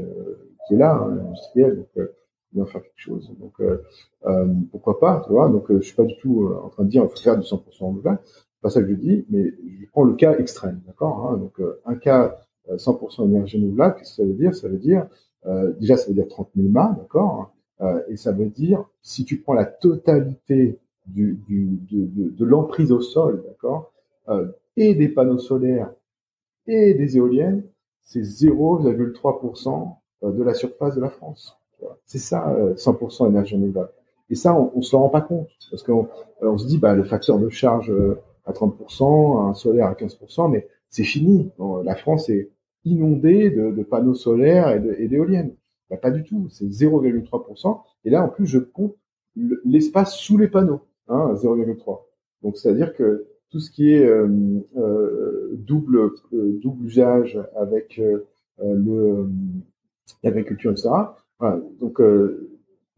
[SPEAKER 2] qui est là, hein, industriel, donc bien faire quelque chose. Donc pourquoi pas, tu vois Donc je suis pas du tout en train de dire il faut faire du 100% renouvelable. Pas ça que je dis, mais je prends le cas extrême, d'accord hein Donc un cas 100% énergie renouvelable, qu'est-ce que ça veut dire? Ça veut dire déjà ça veut dire 30 000 mâts, d'accord Et ça veut dire si tu prends la totalité du, du, de, de, l'emprise au sol, d'accord, euh, et des panneaux solaires et des éoliennes, c'est 0,3% euh, de la surface de la France. C'est ça, 100% euh, énergie renouvelable. Et ça, on, on se rend pas compte parce qu'on on se dit, bah, le facteur de charge à 30%, un solaire à 15%, mais c'est fini. la France est inondée de, de panneaux solaires et d'éoliennes. Bah, pas du tout. C'est 0,3%. Et là, en plus, je compte l'espace sous les panneaux hein, 0,3. Donc c'est-à-dire que tout ce qui est euh, euh, double euh, double usage avec l'agriculture, etc. Donc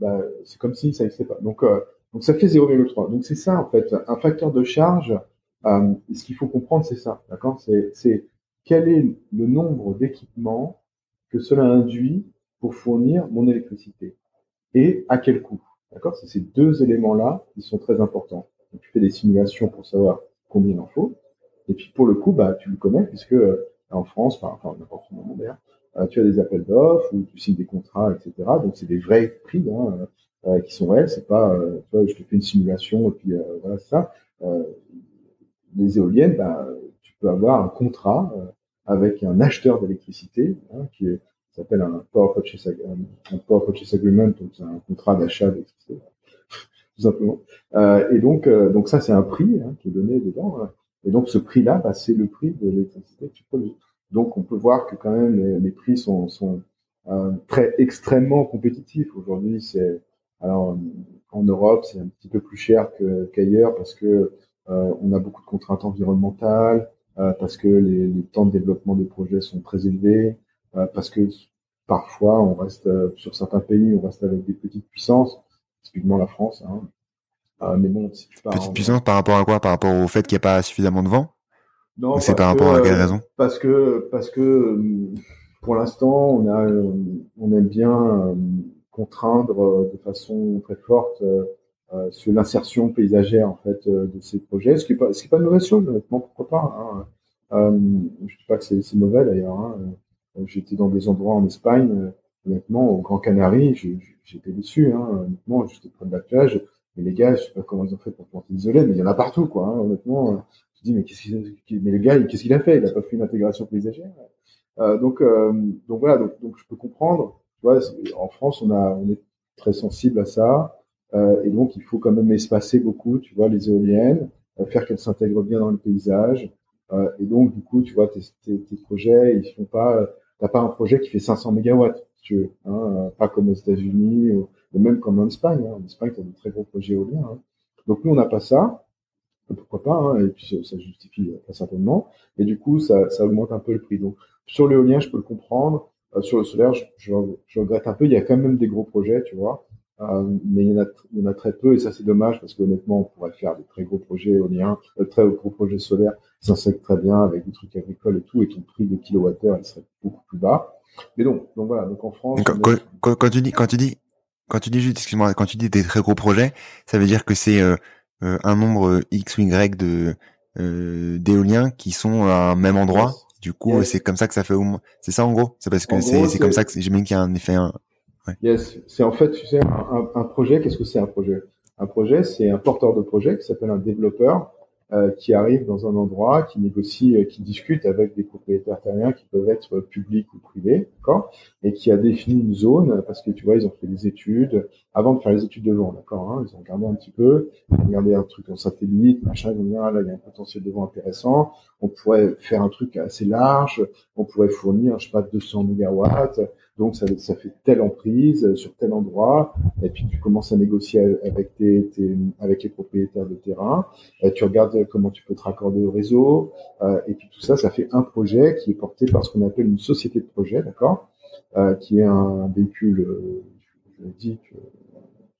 [SPEAKER 2] bah, c'est comme si ça n'existait pas. Donc donc ça fait 0,3. Donc c'est ça en fait, un facteur de charge. ce qu'il faut comprendre, c'est ça, d'accord? C'est quel est le nombre d'équipements que cela induit pour fournir mon électricité et à quel coût? D'accord? C'est ces deux éléments-là qui sont très importants. Donc, tu fais des simulations pour savoir combien il en faut. Et puis pour le coup, bah, tu le connais puisque euh, en France, enfin n'importe dans d'ailleurs, euh, tu as des appels d'offres ou tu signes des contrats, etc. Donc c'est des vrais prix hein, euh, qui sont réels. C'est pas, tu vois, je te fais une simulation et puis voilà c'est ça. les éoliennes, bah, tu peux avoir un contrat avec un acheteur d'électricité hein, qui est s'appelle un Power Purchase, un Purchase Agreement, donc c'est un contrat d'achat d'électricité, tout simplement. Euh, et donc, euh, donc ça, c'est un prix hein, qui est donné dedans. Hein. Et donc, ce prix-là, bah, c'est le prix de l'électricité que tu produis. Donc, on peut voir que quand même les, les prix sont, sont euh, très extrêmement compétitifs. Aujourd'hui, c'est alors en Europe, c'est un petit peu plus cher qu'ailleurs parce que euh, on a beaucoup de contraintes environnementales, euh, parce que les, les, temps de développement des projets sont très élevés, euh, parce que parfois on reste euh, sur certains pays, on reste avec des petites puissances, typiquement la France. Hein. Euh, mais bon, si tu
[SPEAKER 1] pars petite puissance par rapport à quoi? Par rapport au fait qu'il n'y a pas suffisamment de vent?
[SPEAKER 2] Non,
[SPEAKER 1] c'est par rapport à quelle raison?
[SPEAKER 2] Parce que parce que pour l'instant, on a on aime bien contraindre de façon très forte euh, sur l'insertion paysagère en fait de ces projets, ce qui est pas ce qui est pas une mauvaise chose, honnêtement, pourquoi pas. Hein. Euh, je dis pas que c'est mauvais d'ailleurs. Hein. Euh, j'étais dans des endroits en Espagne, euh, honnêtement, au Grand Canary, j'étais déçu, hein, honnêtement, j'étais près de la plage, mais les gars, je sais pas comment ils ont fait pour planter isolé, mais il y en a partout, quoi, hein, honnêtement. Euh, je dis, mais qu'est-ce qu'il, mais le gars, qu'est-ce qu'il a fait? Il a pas fait une intégration paysagère? Euh, donc, donc voilà, donc, je peux comprendre. Tu vois, en France, on a, on est très sensible à ça, et donc il faut quand même espacer beaucoup, tu vois, les éoliennes, faire qu'elles s'intègrent bien dans le paysage. et donc, du coup, tu vois, tes, tes, tes projets, ils font pas t'as pas un projet qui fait 500 mégawatts, si tu veux, hein, pas comme aux États-Unis ou, même comme en Espagne. Hein. En Espagne, tu as des très gros projets éoliens. Hein. Donc nous, on n'a pas ça. Pourquoi pas hein, Et puis ça justifie euh, pas certainement. Et du coup, ça, ça augmente un peu le prix. Donc sur l'éolien, je peux le comprendre. Euh, sur le solaire, je, je, regrette un peu. Il y a quand même des gros projets, tu vois. Mais il y, en a, il y en a très peu et ça c'est dommage parce qu'honnêtement on pourrait faire des très gros projets éoliens, de très gros projets solaires, ça serait très bien avec des trucs agricoles et tout et ton prix de kilowattheure il serait beaucoup plus bas. Mais donc, donc voilà, donc en France.
[SPEAKER 1] Quand, quand, tu dis, quand tu dis, quand tu dis juste, excuse-moi, quand tu dis des très gros projets, ça veut dire que c'est euh, euh, un nombre X ou Y de euh, d'éoliens qui sont à un même endroit. Du coup, c'est comme ça que ça fait au moins. C'est ça en gros? C'est parce que c'est c'est comme ça que j'imagine qu'il y a un effet. Un...
[SPEAKER 2] Ouais. Yes, c'est en fait, tu sais, un, un projet. Qu'est-ce que c'est un projet? Un projet, c'est un porteur de projet qui s'appelle un développeur euh, qui arrive dans un endroit, qui négocie, euh, qui discute avec des propriétaires terriens qui peuvent être publics ou privés, d'accord, et qui a défini une zone parce que tu vois, ils ont fait des études avant de faire les études de vent, d'accord. Hein, ils ont regardé un petit peu, ils ont regardé un truc en satellite, machin, ils ont dit ah, là il y a un potentiel de vent intéressant, on pourrait faire un truc assez large, on pourrait fournir, je sais pas, 200 mégawatts, donc ça, fait telle emprise euh, sur tel endroit, et puis tu commences à négocier avec tes, les propriétaires de terrain, et tu regardes comment tu peux te raccorder au réseau, euh, et puis tout ça, ça fait un projet qui est porté par ce qu'on appelle une société de projet, d'accord, euh, qui est un véhicule, euh, je dis que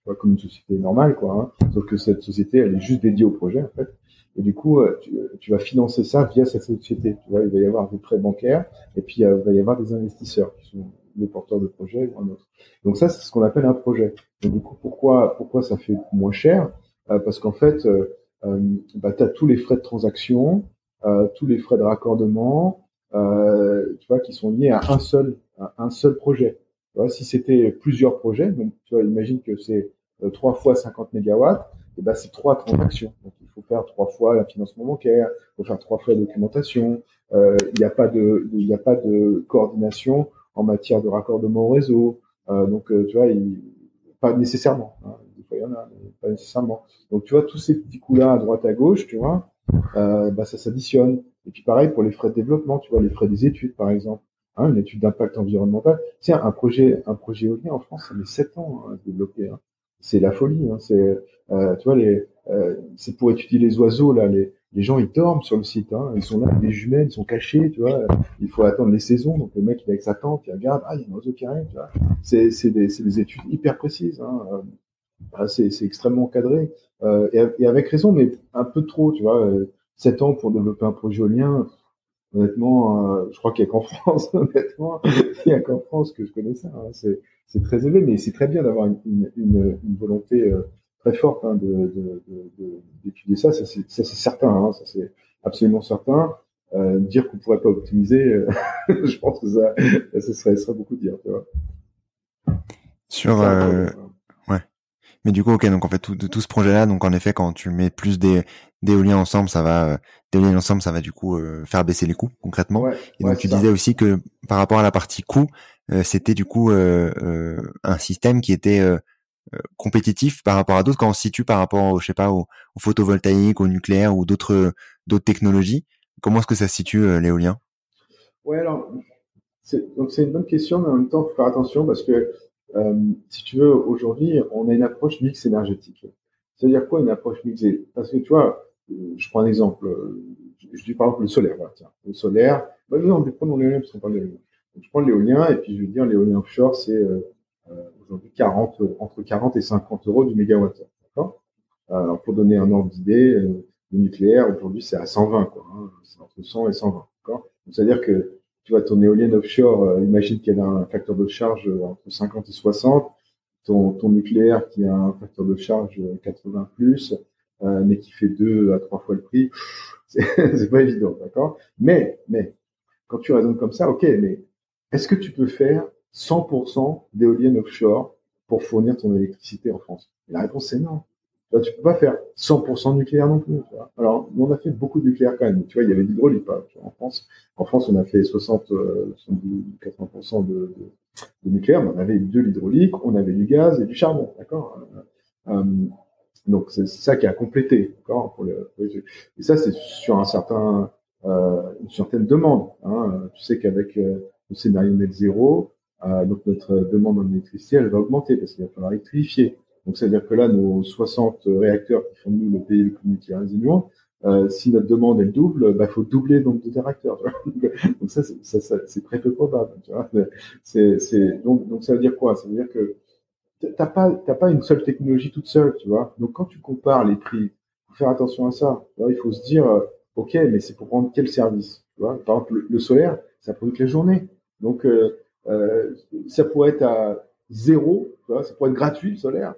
[SPEAKER 2] pas comme une société normale, quoi. Hein, sauf que cette société, elle est juste dédiée au projet, en fait. Et du coup, euh, tu, tu, vas financer ça via cette société. Tu vois, il va y avoir des prêts bancaires, et puis il va y avoir des investisseurs qui sont le porteur de projet ou un autre. Donc ça, c'est ce qu'on appelle un projet. Et du coup, pourquoi, pourquoi ça fait moins cher? Euh, Parce qu'en fait, euh, euh bah, tu as tous les frais de transaction, euh, tous les frais de raccordement, euh, tu vois, qui sont liés à un seul, à un seul projet. Tu vois, si c'était plusieurs projets, donc tu vois, imagine que c'est trois fois 50 mégawatts, et ben c'est trois transactions. Donc il faut faire trois fois le financement bancaire, il faut faire trois fois la documentation. Il n'y a pas de, il n'y a pas de coordination en matière de raccordement au réseau. Euh, donc, euh, tu vois, il, pas nécessairement. Hein, des fois, il y en a, mais pas nécessairement. Donc, tu vois, tous ces petits coups-là à droite à gauche, tu vois, euh, bah, ça s'additionne. Et puis, pareil pour les frais de développement, tu vois, les frais des études, par exemple. Hein, une étude d'impact environnemental. Tiens, un projet, un projet éolien en France, ça met sept ans hein, à se développer. Hein. C'est la folie. Hein. C'est, euh, tu vois, les, euh, c'est pour étudier les oiseaux là, les, les gens ils dorment sur le site, hein. ils sont là, les jumelles ils sont cachés, tu vois. Il faut attendre les saisons, donc le mec il est avec sa tente, il regarde, ah il y a un oiseau qui arrive, tu vois. C'est c'est des, des études hyper précises, hein. Euh, ah, c'est c'est extrêmement cadré euh, et, avec raison, mais un peu trop, tu vois. Euh, sept ans pour développer un projet éolien, honnêtement, euh, je crois qu'il y a qu'en France, honnêtement, il y a qu'en France que je connais ça. Hein. C'est c'est très élevé, mais c'est très bien d'avoir une, une, une, une volonté très forte hein, de, d'étudier ça, ça c'est, certain, hein, ça c'est absolument certain. Euh, dire qu'on pourrait pas optimiser, euh, je pense que ça, serait, serait beaucoup de dire. Tu vois.
[SPEAKER 1] Sur, euh. Mais du coup, ok, donc en fait tout, tout ce projet-là, donc en effet, quand tu mets plus des d'éoliens ensemble, ça va, d'éoliens ensemble, ça va du coup faire baisser les coûts concrètement. Et donc tu disais aussi que par rapport à la partie coût, c'était du coup un système qui était euh, compétitif par rapport à d'autres quand on se situe par rapport au, je sais pas au, photovoltaïque au nucléaire ou d'autres d'autres technologies comment est-ce que ça se situe euh, l'éolien?
[SPEAKER 2] Ouais alors donc c'est une bonne question mais en même temps faut faire attention parce que euh, si tu veux aujourd'hui on a une approche mix énergétique c'est-à-dire quoi une approche mixée parce que tu vois je prends un exemple je, dis par exemple le solaire voilà, tiens, le solaire bah, non, prenons l'éolien parce qu'on parle d'éolien je prends l'éolien et puis je vais dire l'éolien offshore c'est euh, aujourd'hui 40, entre 40 et 50 euros du mégawattheure. D'accord? Alors pour donner un ordre d'idée, euh, le nucléaire aujourd'hui c'est à 120 quoi. Hein, c'est entre 100 et 120. D'accord? C'est-à-dire que tu vois ton éolienne offshore, euh, imagine qu'elle a un facteur de charge euh, entre 50 et 60. Ton, ton nucléaire qui a un facteur de charge 80 plus, mais qui fait deux à trois fois le prix, c'est pas évident, d'accord? Mais, mais, quand tu raisonnes comme ça, ok, mais est-ce que tu peux faire 100% d'éoliennes offshore pour fournir ton électricité en France? Et la réponse c'est non. Tu vois, peux pas faire 100% nucléaire non plus. Alors, on a fait beaucoup de nucléaire quand même. Tu vois, il y avait l'hydraulique en France. En France, on a fait 60, 80% de, nucléaire, mais on avait de l'hydraulique, on avait du gaz et du charbon, d'accord? Euh, euh Donc c'est ça qui a complété, d'accord pour Et ça, c'est sur un certain, euh, une certaine demande. Hein. Tu sais qu'avec le scénario net zéro, donc notre demande en électricité, elle va augmenter parce qu'il va falloir électrifier. Donc c'est-à-dire que là, nos 60 réacteurs qui font de nous le pays le plus nucléaire résilient, euh, si notre demande est double, il bah, faut doubler le nombre de réacteurs. donc ça, c'est très peu probable. Tu vois donc, donc ça veut dire quoi? Ça veut dire que t'as pas, t'as pas une seule technologie toute seule, tu vois. Donc quand tu compares les prix, faut faire attention à ça. il faut se dire, euh, ok, mais c'est pour prendre quel service, tu vois? Par exemple, le, solaire, ça produit la journée. Donc euh, euh, ça pourrait être à zéro, tu vois, ça pourrait être gratuit le solaire.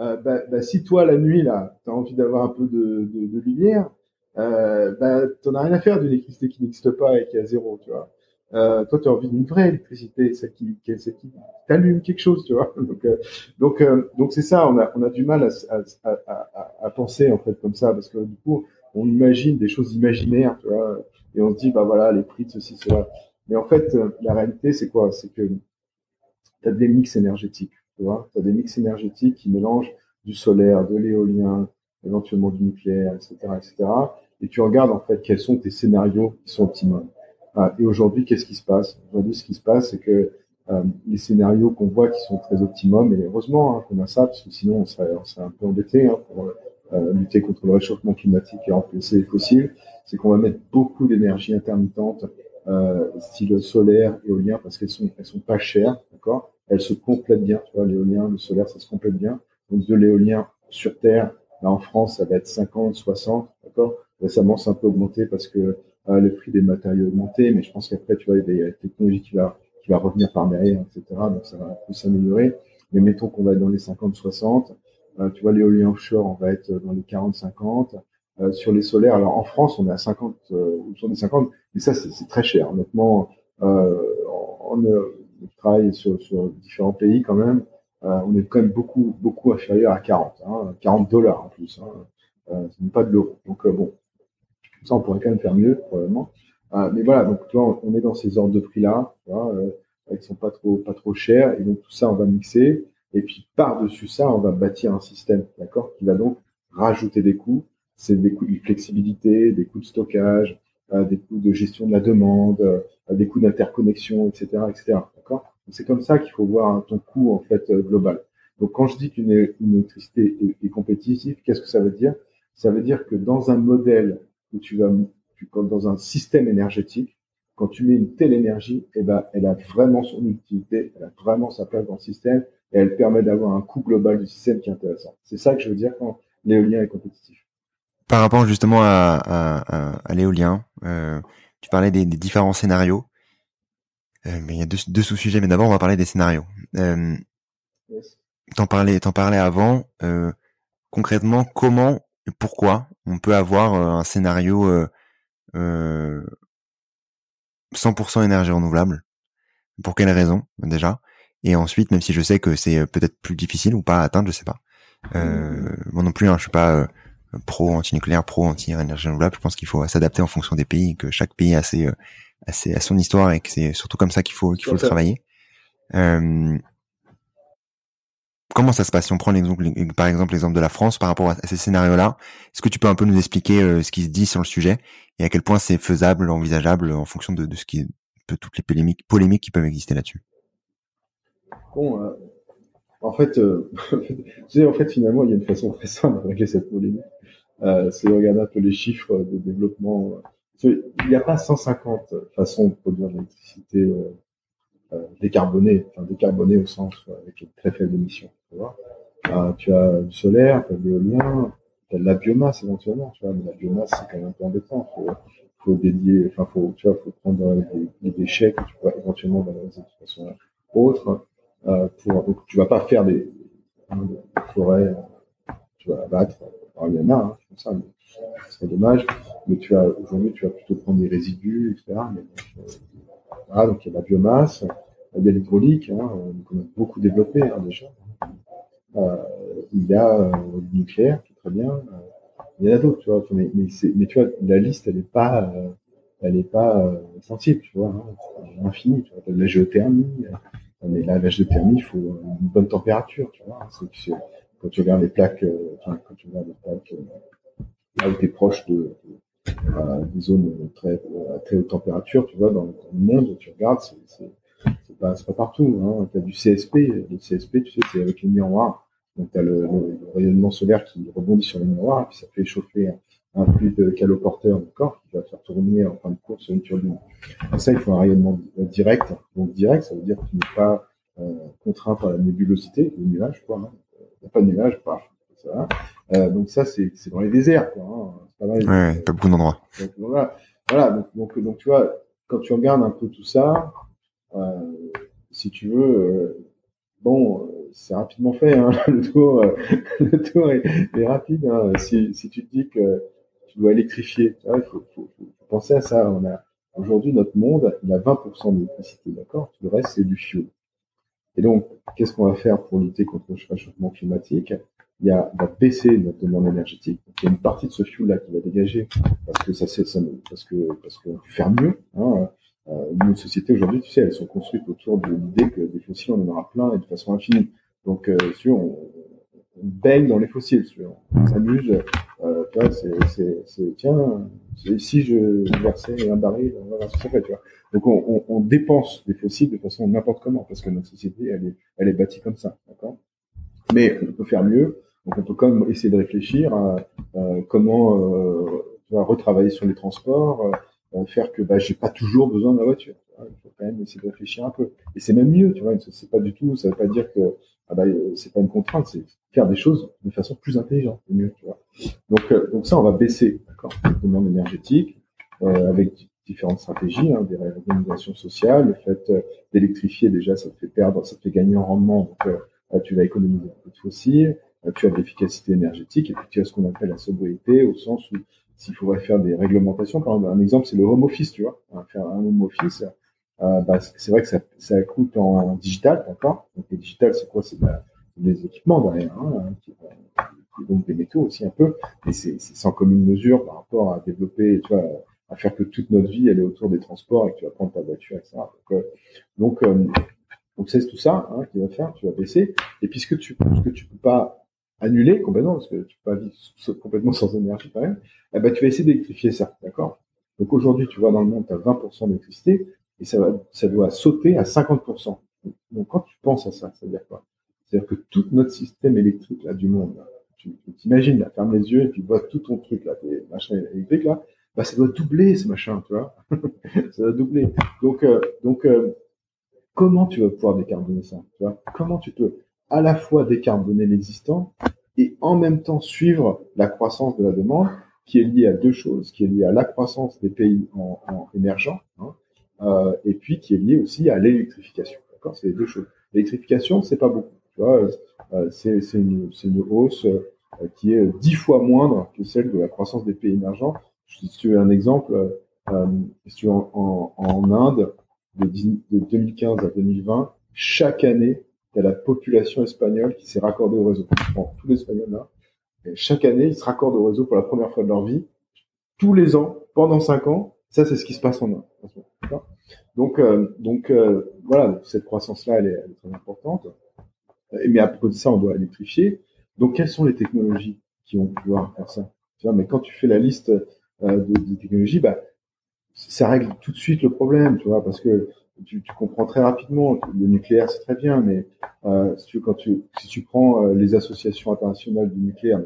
[SPEAKER 2] Euh, bah, bah, si toi la nuit là, t'as envie d'avoir un peu de, de, de lumière, euh, bah, t'en as rien à faire d'une électricité qui n'existe pas et qui à zéro, tu vois. Euh, toi, tu as envie d'une vraie électricité, celle qui, qui, qui t'allume quelque chose, tu vois. Donc, euh, donc, euh, donc c'est ça. On a, on a du mal à, à, à, à, penser en fait comme ça parce que du coup, on imagine des choses imaginaires, tu vois, et on se dit bah voilà les prix de ceci, cela. Mais en fait, la réalité, c'est quoi? C'est que tu as des mix énergétiques, tu vois. Tu as des mix énergétiques qui mélangent du solaire, de l'éolien, éventuellement du nucléaire, etc., etc. Et tu regardes en fait quels sont tes scénarios qui sont optimums. Ah, et aujourd'hui, qu'est-ce qui se passe? Aujourd'hui, ce qui se passe, c'est que euh, les scénarios qu'on voit qui sont très optimums, et heureusement hein, qu'on a ça, parce que sinon on serait, on serait un peu embêté hein, pour euh, lutter contre le réchauffement climatique et remplacer les fossiles, c'est qu'on va mettre beaucoup d'énergie intermittente, euh, style solaire, éolien, parce qu'elles sont, elles sont pas chères, d'accord? Elles se complètent bien, tu vois, l'éolien, le solaire, ça se complète bien. Donc de l'éolien sur Terre, là en France, ça va être 50, 60, d'accord? Récemment, c'est un peu augmenté parce que euh, le prix des matériaux augmenté, mais je pense qu'après, tu vois, il y a des technologies qui va, qui va revenir par derrière, etc. Donc, ça va peu s'améliorer. Mais mettons qu'on va être dans les 50-60. Euh, tu vois, l'éolien offshore, on va être dans les 40-50. Euh, sur les solaires, alors en France, on est à 50, euh, sur les 50, mais ça, c'est très cher. Honnêtement, euh, on, on, travaille sur, différents pays quand même. Euh, on est quand même beaucoup, beaucoup inférieur à 40, hein, 40 dollars en plus. Hein. Euh, ce n'est pas de l'euro. Donc bon, ça, on pourrait quand même faire mieux, probablement. Euh, mais voilà, donc tu vois, on est dans ces ordres de prix-là, euh, qui sont pas trop, pas trop chers. Et donc tout ça, on va mixer. Et puis par-dessus ça, on va bâtir un système, d'accord, qui va donc rajouter des coûts. C'est des coûts de flexibilité, des coûts de stockage, euh, des coûts de gestion de la demande, euh, des coûts d'interconnexion, etc., etc. C'est comme ça qu'il faut voir ton coût en fait euh, global. Donc quand je dis qu'une électricité est, compétitive, qu'est-ce que ça veut dire? Ça veut dire que dans un modèle où tu vas, tu, dans un système énergétique, quand tu mets une telle énergie, eh ben, elle a vraiment son utilité, elle a vraiment sa place dans le système et elle permet d'avoir un coût global du système qui est intéressant. C'est ça que je veux dire quand l'éolien est compétitif.
[SPEAKER 1] Par rapport justement à, à, à, l'éolien, euh, tu parlais des différents scénarios. Euh, mais il y a deux, deux sous-sujets, mais d'abord on va parler des scénarios. Euh, yes. T'en parlais, t'en parlais avant. Euh, concrètement, comment et pourquoi on peut avoir euh, un scénario euh, euh, 100% énergie renouvelable? Pour quelles raisons déjà? Et ensuite, même si je sais que c'est peut-être plus difficile ou pas à atteindre, je sais pas. Euh, moi non plus, hein, je suis pas pro anti-nucléaire, pro anti-énergie renouvelable. Je pense qu'il faut s'adapter en fonction des pays, que chaque pays a ses, a, ses, a son histoire et que c'est surtout comme ça qu'il faut qu'il faut le travailler. Euh, comment ça se passe? Si on prend l'exemple, par exemple l'exemple de la France par rapport à ces scénarios-là, est-ce que tu peux un peu nous expliquer euh, ce qui se dit sur le sujet et à quel point c'est faisable, envisageable en fonction de, de ce qui est peu toutes les polémiques, polémiques qui peuvent exister là-dessus?
[SPEAKER 2] Bon, euh, en fait, euh, en fait finalement il y a une façon très simple de régler cette polémique. Euh, c'est de regarder un peu les chiffres de développement. Il n'y a pas 150 façons de produire de l'électricité euh, décarboné, enfin décarboné au sens avec une très faible émission. Tu. Euh, as du solaire, tu as de l'éolien, tu as de la biomasse éventuellement, tu vois, mais la biomasse c'est quand même un peu embêtant. Faut, faut dédier, enfin faut, tu vois, faut prendre des, des déchets que tu pourrais éventuellement valoriser de façon autre. Euh, pour, donc tu vas pas faire des, des forêts, tu vas abattre. Alors, il y en a, hein, serait dommage. Mais tu as aujourd'hui, tu vas plutôt prendre des résidus, etc. Euh, donc il y a la biomasse, il y a l'hydraulique, hein, qu'on a beaucoup développé hein, déjà. Euh, il y a euh, le nucléaire, qui est très bien. Euh, il y en a d'autres, tu vois. Mais, tu vois, la liste, elle n'est pas, euh, elle est pas euh, sensible, tu vois. Hein, infinie, tu vois. La géothermie, mais là, la géothermie, il faut une bonne température, tu vois. Quand tu regardes les plaques, les plaques, là où tu es proche de, de des zones très, à très haute température, tu vois, dans, le monde, tu regardes, c'est pas, pas partout. Hein. Tu as du CSP. Le CSP, tu sais, c'est avec les miroirs. Donc, tu as le, rayonnement solaire qui rebondit sur les miroirs et puis ça fait chauffer un, un fluide caloporteur du corps qui va faire tourner en fin de course sur une turbine. ça, il faut un rayonnement direct. Donc, direct, ça veut dire que tu n'es pas contraint par la nébulosité, le nuage, quoi. Hein. Il n'y a pas de nuage, paf, ça. Euh, donc ça, c'est dans les déserts, quoi. Hein.
[SPEAKER 1] Pas, les ouais, pas beaucoup d'endroits.
[SPEAKER 2] Voilà, voilà donc, donc, donc, tu vois, quand tu regardes un peu tout ça, euh, si tu veux, euh, bon, c'est rapidement fait. Hein, le tour, euh, le tour est, est rapide. Hein, si, si tu te dis que tu dois électrifier, il faut, faut, faut, penser à ça. On a aujourd'hui notre monde, il a 20% d'électricité, d'accord? Tout le reste c'est du fioul. Et donc, qu'est-ce qu'on va faire pour lutter contre le réchauffement climatique? Il y a, va baisser notre demande énergétique. Il y a une partie de ce fuel là qui va dégager parce que ça c'est ça, parce que parce qu'on peut faire mieux. Hein. Euh, nos sociétés aujourd'hui, tu sais, elles sont construites autour de l'idée que des fossiles on en aura plein et de façon infinie. Donc, euh, si on baigne dans les fossiles, on s'amuse. Euh, tu vois, c'est, tiens, si je versais un baril, voilà ce que ça fait, tu vois. Donc, on, on, on, dépense des fossiles de façon n'importe comment, parce que notre société, elle est, elle est bâtie comme ça, d'accord? Mais on peut faire mieux. Donc, on peut quand même essayer de réfléchir à, comment euh, tu vois, retravailler sur les transports, euh, faire que bah, j'ai pas toujours besoin de la voiture. Il faut quand même essayer de réfléchir un peu. Et c'est même mieux, tu vois. C'est pas du tout, ça veut pas dire que ah bah, euh, c'est pas une contrainte, c'est faire des choses de façon plus intelligente, mieux, tu vois. Donc, euh, donc ça, on va baisser, d'accord, la demande énergétique euh, avec différentes stratégies, hein, des réorganisations sociales, le fait d'électrifier déjà, ça te fait perdre, ça te fait gagner en rendement, donc tu vas économiser un peu de fossiles, tu as de l'efficacité énergétique, et puis tu as ce qu'on appelle la sobriété, au sens où s'il faudrait faire des réglementations, par exemple, un exemple, c'est le home office, tu vois, faire un home office, euh, bah, c'est vrai que ça, coûte en digital, d'accord? Donc le digital, c'est quoi? C'est des équipements derrière, hein, qui, donc des métaux aussi un peu, mais c'est sans commune mesure par rapport à développer, tu vois, à faire que toute notre vie elle est autour des transports et que tu vas prendre ta voiture, etc. Donc, euh, donc, euh, donc c'est tout ça hein, qui va faire, tu vas baisser. Et puisque tu, ce que tu peux pas annuler complètement, parce que tu peux pas vivre complètement sans énergie quand même, eh ben, tu vas essayer d'électrifier ça, d'accord? Donc aujourd'hui, tu vois, dans le monde, tu as 20% d'électricité, ça, va, ça doit sauter à 50%. Donc quand tu penses à ça, ça veut dire quoi? C'est-à-dire que tout notre système électrique là, du monde, tu t'imagines, là, ferme les yeux et puis vois tout ton truc là, tes machins électriques là, bah ça doit doubler ce machin, tu vois Ça doit doubler. Donc, euh, donc euh, comment tu vas pouvoir décarboner ça tu vois? Comment tu peux à la fois décarboner l'existant et en même temps suivre la croissance de la demande qui est liée à deux choses, qui est liée à la croissance des pays en, en émergents, et puis qui est lié aussi à l'électrification. D'accord, c'est les deux choses. L'électrification, c'est pas beaucoup. Tu vois, euh, c'est une, une hausse euh, qui est dix fois moindre que celle de la croissance des pays émergents. Si tu veux un exemple, euh, si tu en, en, Inde, de, de, 2015 à 2020, chaque année, il y a la population espagnole qui s'est raccordée au réseau. Bon, tous les Espagnols là, et chaque année, ils se raccordent au réseau pour la première fois de leur vie. Tous les ans, pendant cinq ans, ça, c'est ce qui se passe en Inde. Donc, euh, donc euh, voilà, cette croissance-là, elle, est, très importante. Mais à propos de ça, on doit électrifier. Donc, quelles sont les technologies qui vont pouvoir faire ça? Tu vois, Mais quand tu fais la liste euh, de, technologies, bah, ça règle tout de suite le problème, tu vois, parce que tu, tu comprends très rapidement que le nucléaire, c'est très bien, mais euh, si, tu, quand tu, si tu prends les associations internationales du nucléaire,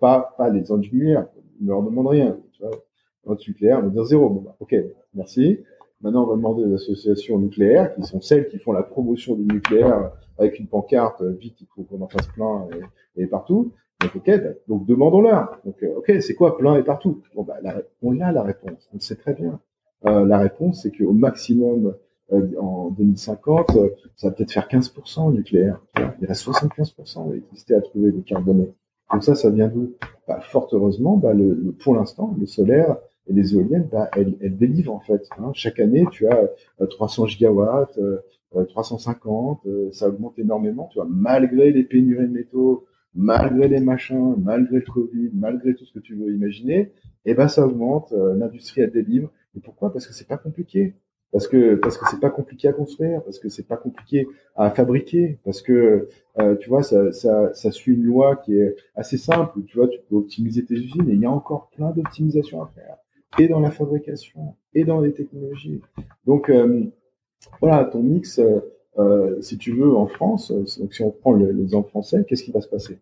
[SPEAKER 2] pas, pas les nucléaire, ne leur demande rien, tu vois, nucléaire, on va dire zéro. Bon, bah, ok, merci. Maintenant, on va demander aux associations nucléaires, qui sont celles qui font la promotion du nucléaire avec une pancarte, euh, vite, il faut qu'on en fasse plein et, partout. Donc, ok, bah, donc demandons-leur. Donc, euh, ok, c'est quoi plein et partout? Bon, bah, on a la réponse, on le sait très bien. Euh, la réponse, c'est qu'au maximum, en 2050, ça va peut-être faire 15% nucléaire. Il reste 75% d'électricité à trouver de carbonée. Donc ça, ça vient d'où? Bah, Fort heureusement, bah, le, pour l'instant, le solaire et les éoliennes, bah, elles, elles délivrent en fait. Hein. Chaque année, tu as 300 euh, gigawatts, 350, euh, euh, ça augmente énormément, tu vois, malgré les pénuries de métaux, malgré les machins, malgré le Covid, malgré tout ce que tu veux imaginer, eh ben ça augmente, l'industrie elle délivre. Et pourquoi? Parce que c'est pas compliqué parce que parce que c'est pas compliqué à construire, parce que c'est pas compliqué à fabriquer, parce que euh, tu vois ça, ça, ça suit une loi qui est assez simple. Tu vois, tu peux optimiser tes usines et il y a encore plein d'optimisations à faire, et dans la fabrication, et dans les technologies. Donc euh, voilà, ton mix, euh, euh si tu veux, en France, donc si on prend l'exemple français, qu'est-ce qui va se passer?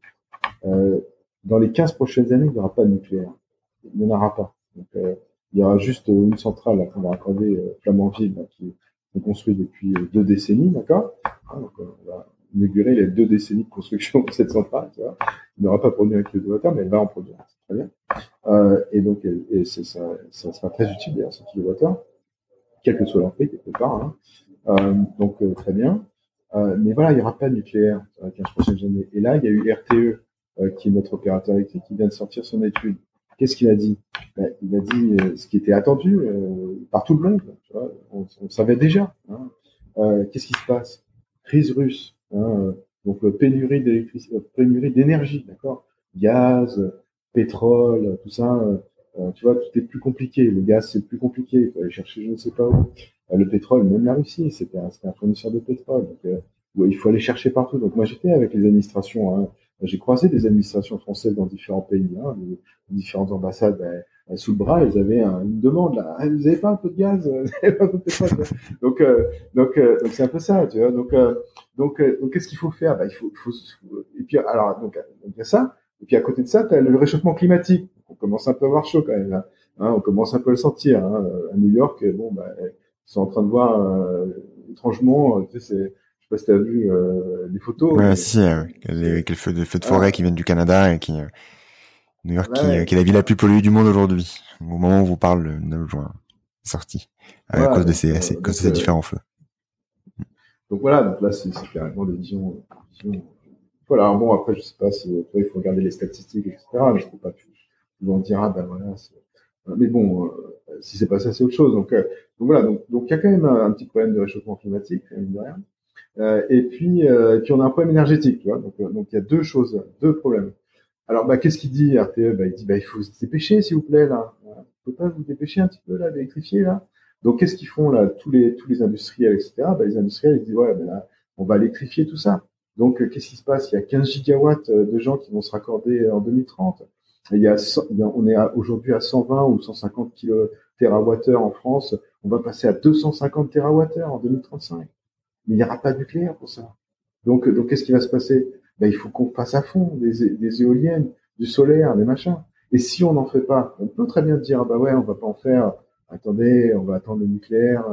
[SPEAKER 2] Dans les 15 prochaines années, il n'y aura pas de nucléaire. Il n'y en aura pas. Il y aura juste une centrale qu'on va raccorder euh, Flamanville qui, on construit depuis deux décennies, d'accord? Va inaugurer les deux décennies de construction de cette centrale. Tu vois Il n'aura pas produit un kilowattheure, mais elle va en produire. C'est très bien. Euh, et donc, ça, sera très utile, d'ailleurs, ce kilowattheure, quel que soit leur prix, quelque part. Hein. Euh, donc, euh, très bien. Mais voilà, il n'y aura pas de nucléaire dans les 15 prochaines années. Et là, il y a eu RTE, qui est notre opérateur électrique, qui vient de sortir son étude. Qu'est-ce qu'il a dit? Ben, Il a dit ce qui était attendu par tout le monde. On, savait déjà. Hein. Qu'est-ce qui se passe? Crise russe. Hein, donc pénurie d'électricité, pénurie d'énergie, d'accord? Gaz, pétrole, tout ça. tu vois, tout est plus compliqué. Le gaz, c'est plus compliqué. Il faut aller chercher, je ne sais pas où. le pétrole, même la Russie, c'était un, un, fournisseur de pétrole. Donc, il faut aller chercher partout. Donc moi, j'étais avec les administrations. Hein, j'ai croisé des administrations françaises dans différents pays, hein, les, différentes ambassades ben, sous le bras, ils avaient une demande là. Ah, vous n'avez pas un peu de gaz pétrole Donc, euh, donc, euh, donc c'est un peu ça, tu vois. Donc, euh, donc, donc qu'est-ce qu'il faut faire? Bah, il faut, faut, et puis alors donc, il y a ça. Et puis à côté de ça, tu as le réchauffement climatique. On commence un peu à avoir chaud quand même. Là. Hein, on commence un peu à le sentir. Hein. À New York, bon, bah, ils sont en train de voir étrangement, tu sais, c'est sais pas si t'as vu euh, les photos.
[SPEAKER 1] Ouais, si, euh, les, les feux de, feux de forêt qui viennent du Canada et qui euh, New York, qui, qui, est la ville la plus polluée du monde aujourd'hui. Au moment où on vous parle, le 9 juin, sorti à cause de ces, cause de ces différents feux.
[SPEAKER 2] Donc voilà, donc là c'est carrément des visions, visions. Voilà, bon après je sais pas si toi, il faut regarder les statistiques etc. Mais je peux pas en dire ah ben voilà. Mais bon, si c'est pas ça c'est autre chose. Donc, donc voilà, donc donc il y a quand même un, un, petit problème de réchauffement climatique. Euh, et puis, euh, puis on a un problème énergétique, tu vois. Donc, euh, donc il y a deux choses, deux problèmes. Alors, bah, qu'est-ce qu'il dit RTE bah, il dit, bah, il faut se dépêcher, s'il vous plaît, là. Vous pouvez pas vous dépêcher un petit peu là, d'électrifier là? Donc, qu'est-ce qu'ils font là, tous les tous les industriels, etc. Bah, les industriels, ils disent, ouais, ben là, on va électrifier tout ça. Donc, qu'est-ce qui se passe? Il y a 15 gigawatts de gens qui vont se raccorder en 2030. il y a, on est aujourd'hui à 120 ou 150 kilo en France. On va passer à 250 TWh en 2035 mais il n'y aura pas de nucléaire pour ça. Donc, donc qu'est-ce qui va se passer? Ben, Il faut qu'on fasse à fond des, des, éoliennes, du solaire, des machins. Et si on n'en fait pas, on peut très bien dire, ah bah ouais, on va pas en faire. Attendez, on va attendre le nucléaire.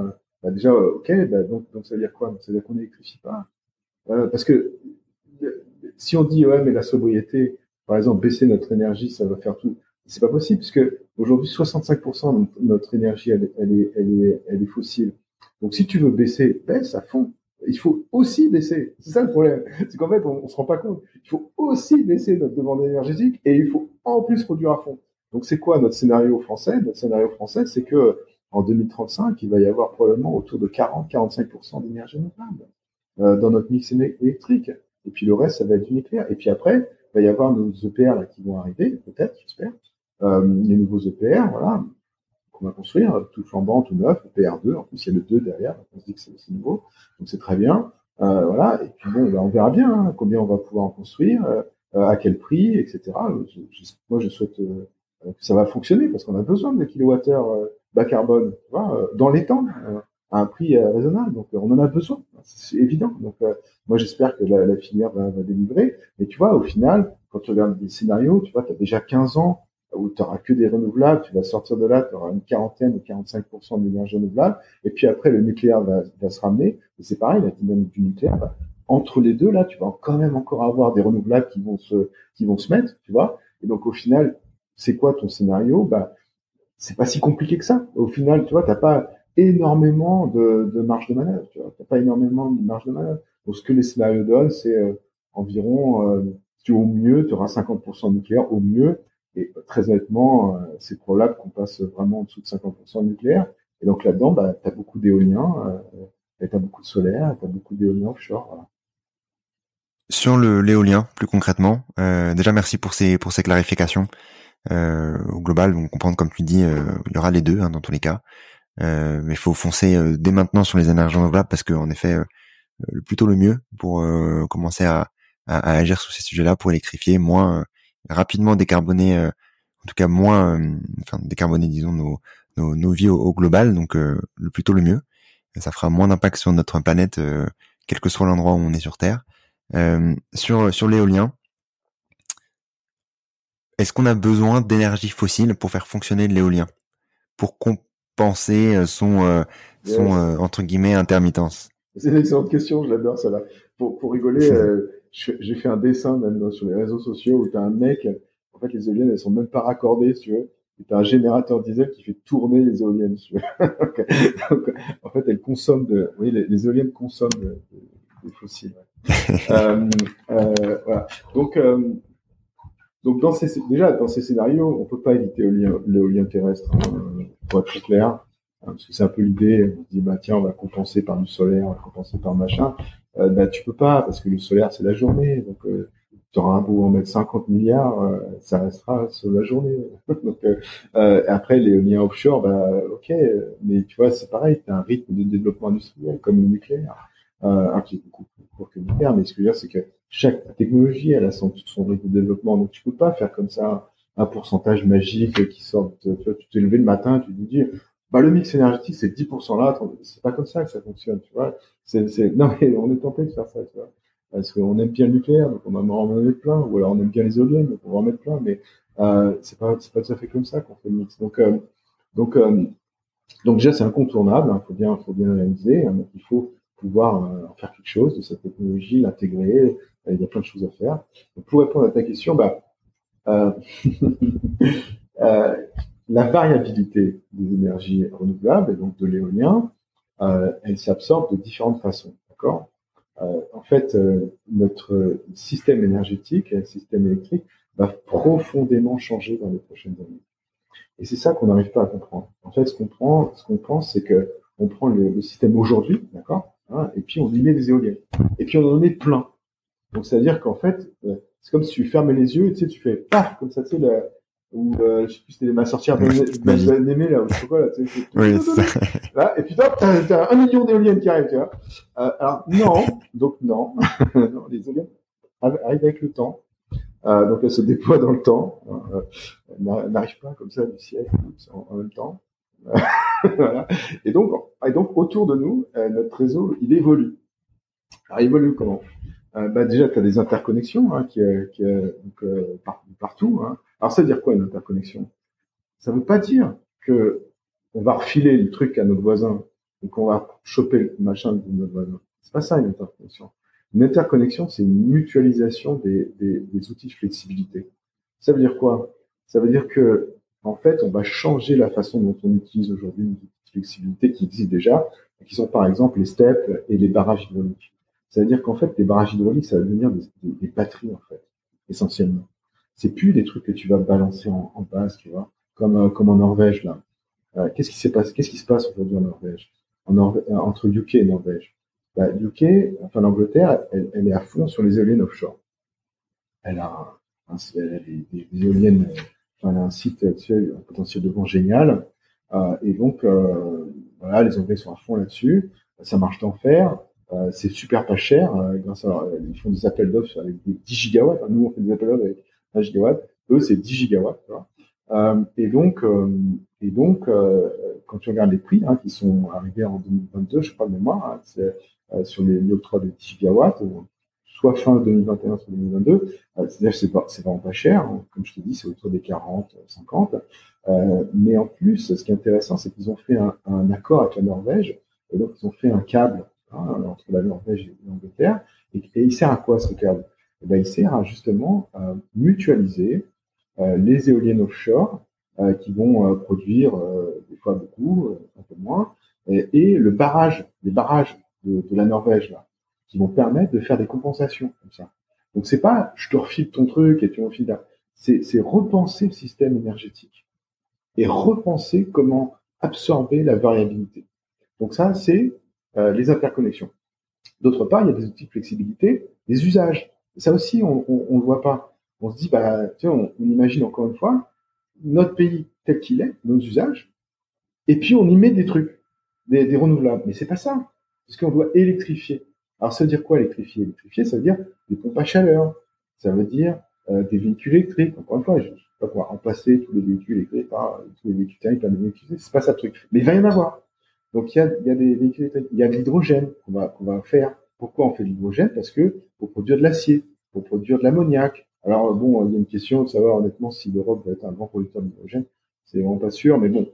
[SPEAKER 2] Bah déjà, ok, bah donc, donc ça veut dire quoi? Ça veut dire qu'on n'électrifie pas. Euh, parce que si on dit, ouais, mais la sobriété, par exemple, baisser notre énergie, ça va faire tout. C'est pas possible, puisque aujourd'hui, 65% de notre énergie, elle, est, elle, est, elle est fossile. Donc, si tu veux baisser, baisse à fond il faut aussi baisser. C'est ça le problème. C'est qu'en fait, on, on se rend pas compte. Il faut aussi baisser notre demande énergétique et il faut en plus produire à fond. Donc, c'est quoi notre scénario français? Notre scénario français, c'est que en 2035, il va y avoir probablement autour de 40-45% d'énergie renouvelable euh, dans notre mix électrique. Et puis le reste, ça va être du nucléaire. Et puis après, il va y avoir nos EPR là, qui vont arriver, peut-être, j'espère. Euh, les nouveaux EPR, voilà qu'on va construire, tout flambant, tout neuf, PR2, en plus il y a le 2 derrière, on se dit que c'est aussi nouveau, donc c'est très bien. Euh, voilà, et puis bon, ben, on verra bien hein, combien on va pouvoir en construire, euh, euh à quel prix, etc. Moi, je souhaite que ça va fonctionner parce qu'on a besoin de kilowattheures bas carbone, dans les temps, à un prix raisonnable. Donc, on en a besoin, c'est évident. Donc, moi, j'espère que la, filière va, va, délivrer. Mais tu vois, au final, quand tu regardes des scénarios, tu vois, tu as déjà 15 ans où tu n'auras que des renouvelables, tu vas sortir de là, tu auras une quarantaine ou 45% d'énergie renouvelable, et puis après le nucléaire va, va se ramener, et c'est pareil, la dynamique du nucléaire, entre les deux, là, tu vas quand même encore avoir des renouvelables qui vont se, qui vont se mettre, tu vois, et donc au final, c'est quoi ton scénario? Bah, c'est pas si compliqué que ça. Au final, tu vois, t'as pas énormément de, marge de manœuvre, tu vois, t'as pas énormément de marge de manœuvre. Donc ce que les scénarios donnent, c'est euh, environ, euh, tu au mieux, tu auras 50% de nucléaire, au mieux, et très honnêtement, euh, c'est probable qu'on passe vraiment en dessous de 50% de nucléaire. Et donc là-dedans, bah, tu as beaucoup d'éolien, euh, tu as beaucoup de solaire, tu as beaucoup d'éolien offshore. Voilà.
[SPEAKER 1] Sur le l'éolien, plus concrètement, euh, déjà merci pour ces pour ces clarifications. Euh, au global, on comprend comme tu dis, euh, il y aura les deux hein, dans tous les cas, euh, mais il faut foncer euh, dès maintenant sur les énergies renouvelables parce qu'en effet, le plus tôt le mieux pour commencer à, à, à, agir sur ces sujets-là pour électrifier, moins rapidement décarboner, euh, en tout cas moins, euh, enfin décarboner disons nos nos, nos vies au, global, donc euh, le plus tôt le mieux. Ça fera moins d'impact sur notre planète, quel que soit l'endroit où on est sur Terre. sur sur l'éolien, est-ce qu'on a besoin d'énergie fossile pour faire fonctionner l'éolien? Pour penser son, son entre guillemets intermittence?
[SPEAKER 2] C'est une excellente question, je l'adore celle-là. Pour, pour rigoler, j'ai fait un dessin même sur les réseaux sociaux où tu as un mec, en fait les éoliennes elles sont même pas raccordées, si tu veux. Et tu as un générateur diesel qui fait tourner les éoliennes. Si tu veux. Donc, en fait, elles consomment de, oui, les, les éoliennes consomment des fossiles. euh, euh, voilà. Donc, euh, donc dans ces, déjà dans ces scénarios, on peut pas éviter l'éolien terrestre, hein, pour être très clair, hein, parce que c'est un peu l'idée. On dit bah tiens, on va compenser par du solaire, on va compenser par machin. Euh, bah tu peux pas parce que le solaire c'est la journée, donc euh, tu auras un beau en mettre 50 milliards, euh, ça restera sur la journée. donc euh, après l'éolien offshore, bah ok, mais tu vois c'est pareil, tu as un rythme de développement industriel comme le nucléaire, un qui est beaucoup plus court que le nucléaire, mais ce que je veux dire c'est que chaque technologie, elle a son, rythme de développement. Donc, tu peux pas faire comme ça un pourcentage magique qui sort. Tu t'es levé le matin, tu te dis, bah, le mix énergétique, c'est 10% là. C'est pas comme ça que ça fonctionne, tu vois. Non, mais on est tenté de faire ça, tu vois. Parce qu'on aime bien le nucléaire, donc on va en mettre plein. Ou alors on aime bien les éoliennes, donc on va en mettre plein. Mais, euh, c'est pas, c'est pas tout à fait comme ça qu'on fait le mix. Donc, euh, donc, euh, donc déjà, c'est incontournable. Il hein, faut bien, faut bien réaliser. Hein, il faut pouvoir euh, en faire quelque chose de cette technologie, l'intégrer, il y a plein de choses à faire. Pour répondre à ta question, bah, euh, euh, la variabilité des énergies renouvelables, et donc de l'éolien, euh, elle s'absorbe de différentes façons. D'accord? Euh, En fait, euh, notre système énergétique, le système électrique, va profondément changer dans les prochaines années. Et c'est ça qu'on n'arrive pas à comprendre. En fait, ce qu'on prend, ce qu'on pense, c'est que on prend le, système aujourd'hui, d'accord, hein, et puis on y met des éoliennes, et puis on en met plein. Donc, c'est-à-dire qu'en fait, euh, c'est comme si tu fermais les yeux, tu sais, tu fais paf, comme ça, tu sais, ou euh, je sais plus, c'était ma sorcière d'aimer là, ou je sais quoi là, tu sais,
[SPEAKER 1] oui,
[SPEAKER 2] là, et puis t'as, as un million d'éoliennes qui arrivent, tu vois. Euh, alors non, donc non, non, les éoliennes arrivent avec le temps. Euh, donc elles se déploient dans le temps, euh, elles n'arrivent pas comme ça du ciel en, en même temps. voilà. Et donc, et donc autour de nous, euh, notre réseau, il évolue. Alors il évolue comment? Euh, bah déjà, tu as des interconnexions hein, qui, euh, qui donc, partout. Hein. Alors, ça veut dire quoi une interconnexion? Ça veut pas dire que on va refiler le truc à notre voisin et qu'on va choper le machin de notre voisin. C'est pas ça une interconnexion. Une interconnexion, c'est une mutualisation des, des, des, outils de flexibilité. Ça veut dire quoi? Ça veut dire que en fait, on va changer la façon dont on utilise aujourd'hui les outils de flexibilité qui existent déjà, qui sont par exemple les steps et les barrages hydrauliques. C'est-à-dire qu'en fait, les barrages hydrauliques, ça va devenir des, des, batteries, en fait, essentiellement. C'est plus des trucs que tu vas balancer en, en base, tu vois, comme, euh, en Norvège, là. Euh, qu'est-ce qui s'est passé, qu'est-ce qui se passe aujourd'hui en Norvège, euh, entre UK et Norvège? Bah, enfin l'Angleterre, elle, est à fond sur les éoliennes offshore. Elle a, un, elle a des, éoliennes, enfin, elle a un site un potentiel de vent génial. Et donc, voilà, les Anglais sont à fond là-dessus. Ça marche d'enfer. C'est super pas cher. Grâce à, ils font des appels d'offres avec des 10 gigawatts. nous, on fait des appels d'offres avec 1 gigawatt. Eux, c'est 10 gigawatts. et donc, et donc quand tu regardes les prix hein, qui sont arrivés en 2022, je crois de mémoire, hein, sur les octrois de 10 gigawatts, soit fin 2021, soit 2022. C'est-à-dire c'est pas, c'est vraiment pas cher. Hein. Comme je te dis, c'est autour des 40, 50. Euh, mais en plus, ce qui est intéressant, c'est qu'ils ont fait un, accord avec la Norvège. Et donc, ils ont fait un câble hein, entre la Norvège et l'Angleterre. Et, et, il sert à quoi ce câble? Eh ben, Il sert à justement euh, mutualiser les éoliennes offshore euh, qui vont euh, produire euh, des fois beaucoup, un peu moins, et, le barrage, les barrages de, la Norvège là, qui vont permettre de faire des compensations comme ça. Donc c'est pas je te refile ton truc et tu me refiles c'est repenser le système énergétique et repenser comment absorber la variabilité. Donc ça, c'est les interconnexions. D'autre part, il y a des outils de flexibilité, des usages. Ça aussi, on ne le voit pas. On se dit, bah, tu sais, on, on, imagine encore une fois notre pays tel qu'il est, nos usages, et puis on y met des trucs, des, des renouvelables. Mais c'est pas ça, parce qu'on doit électrifier. Alors ça veut dire quoi électrifier? Électrifier, ça veut dire des pompes à chaleur, ça veut dire euh, des véhicules électriques. Encore une fois, je ne vais pas pouvoir remplacer tous les véhicules électriques par tous les véhicules thermiques par des véhicules. C'est pas ça le truc. Mais il va y en avoir. Donc il y a, y a des véhicules il y a de l'hydrogène qu'on va, qu'on va faire. Pourquoi on fait de l'hydrogène Parce que pour produire de l'acier, pour produire de l'ammoniac. Alors bon, il y a une question de savoir honnêtement si l'Europe va être un grand producteur d'hydrogène. C'est vraiment pas sûr, mais bon,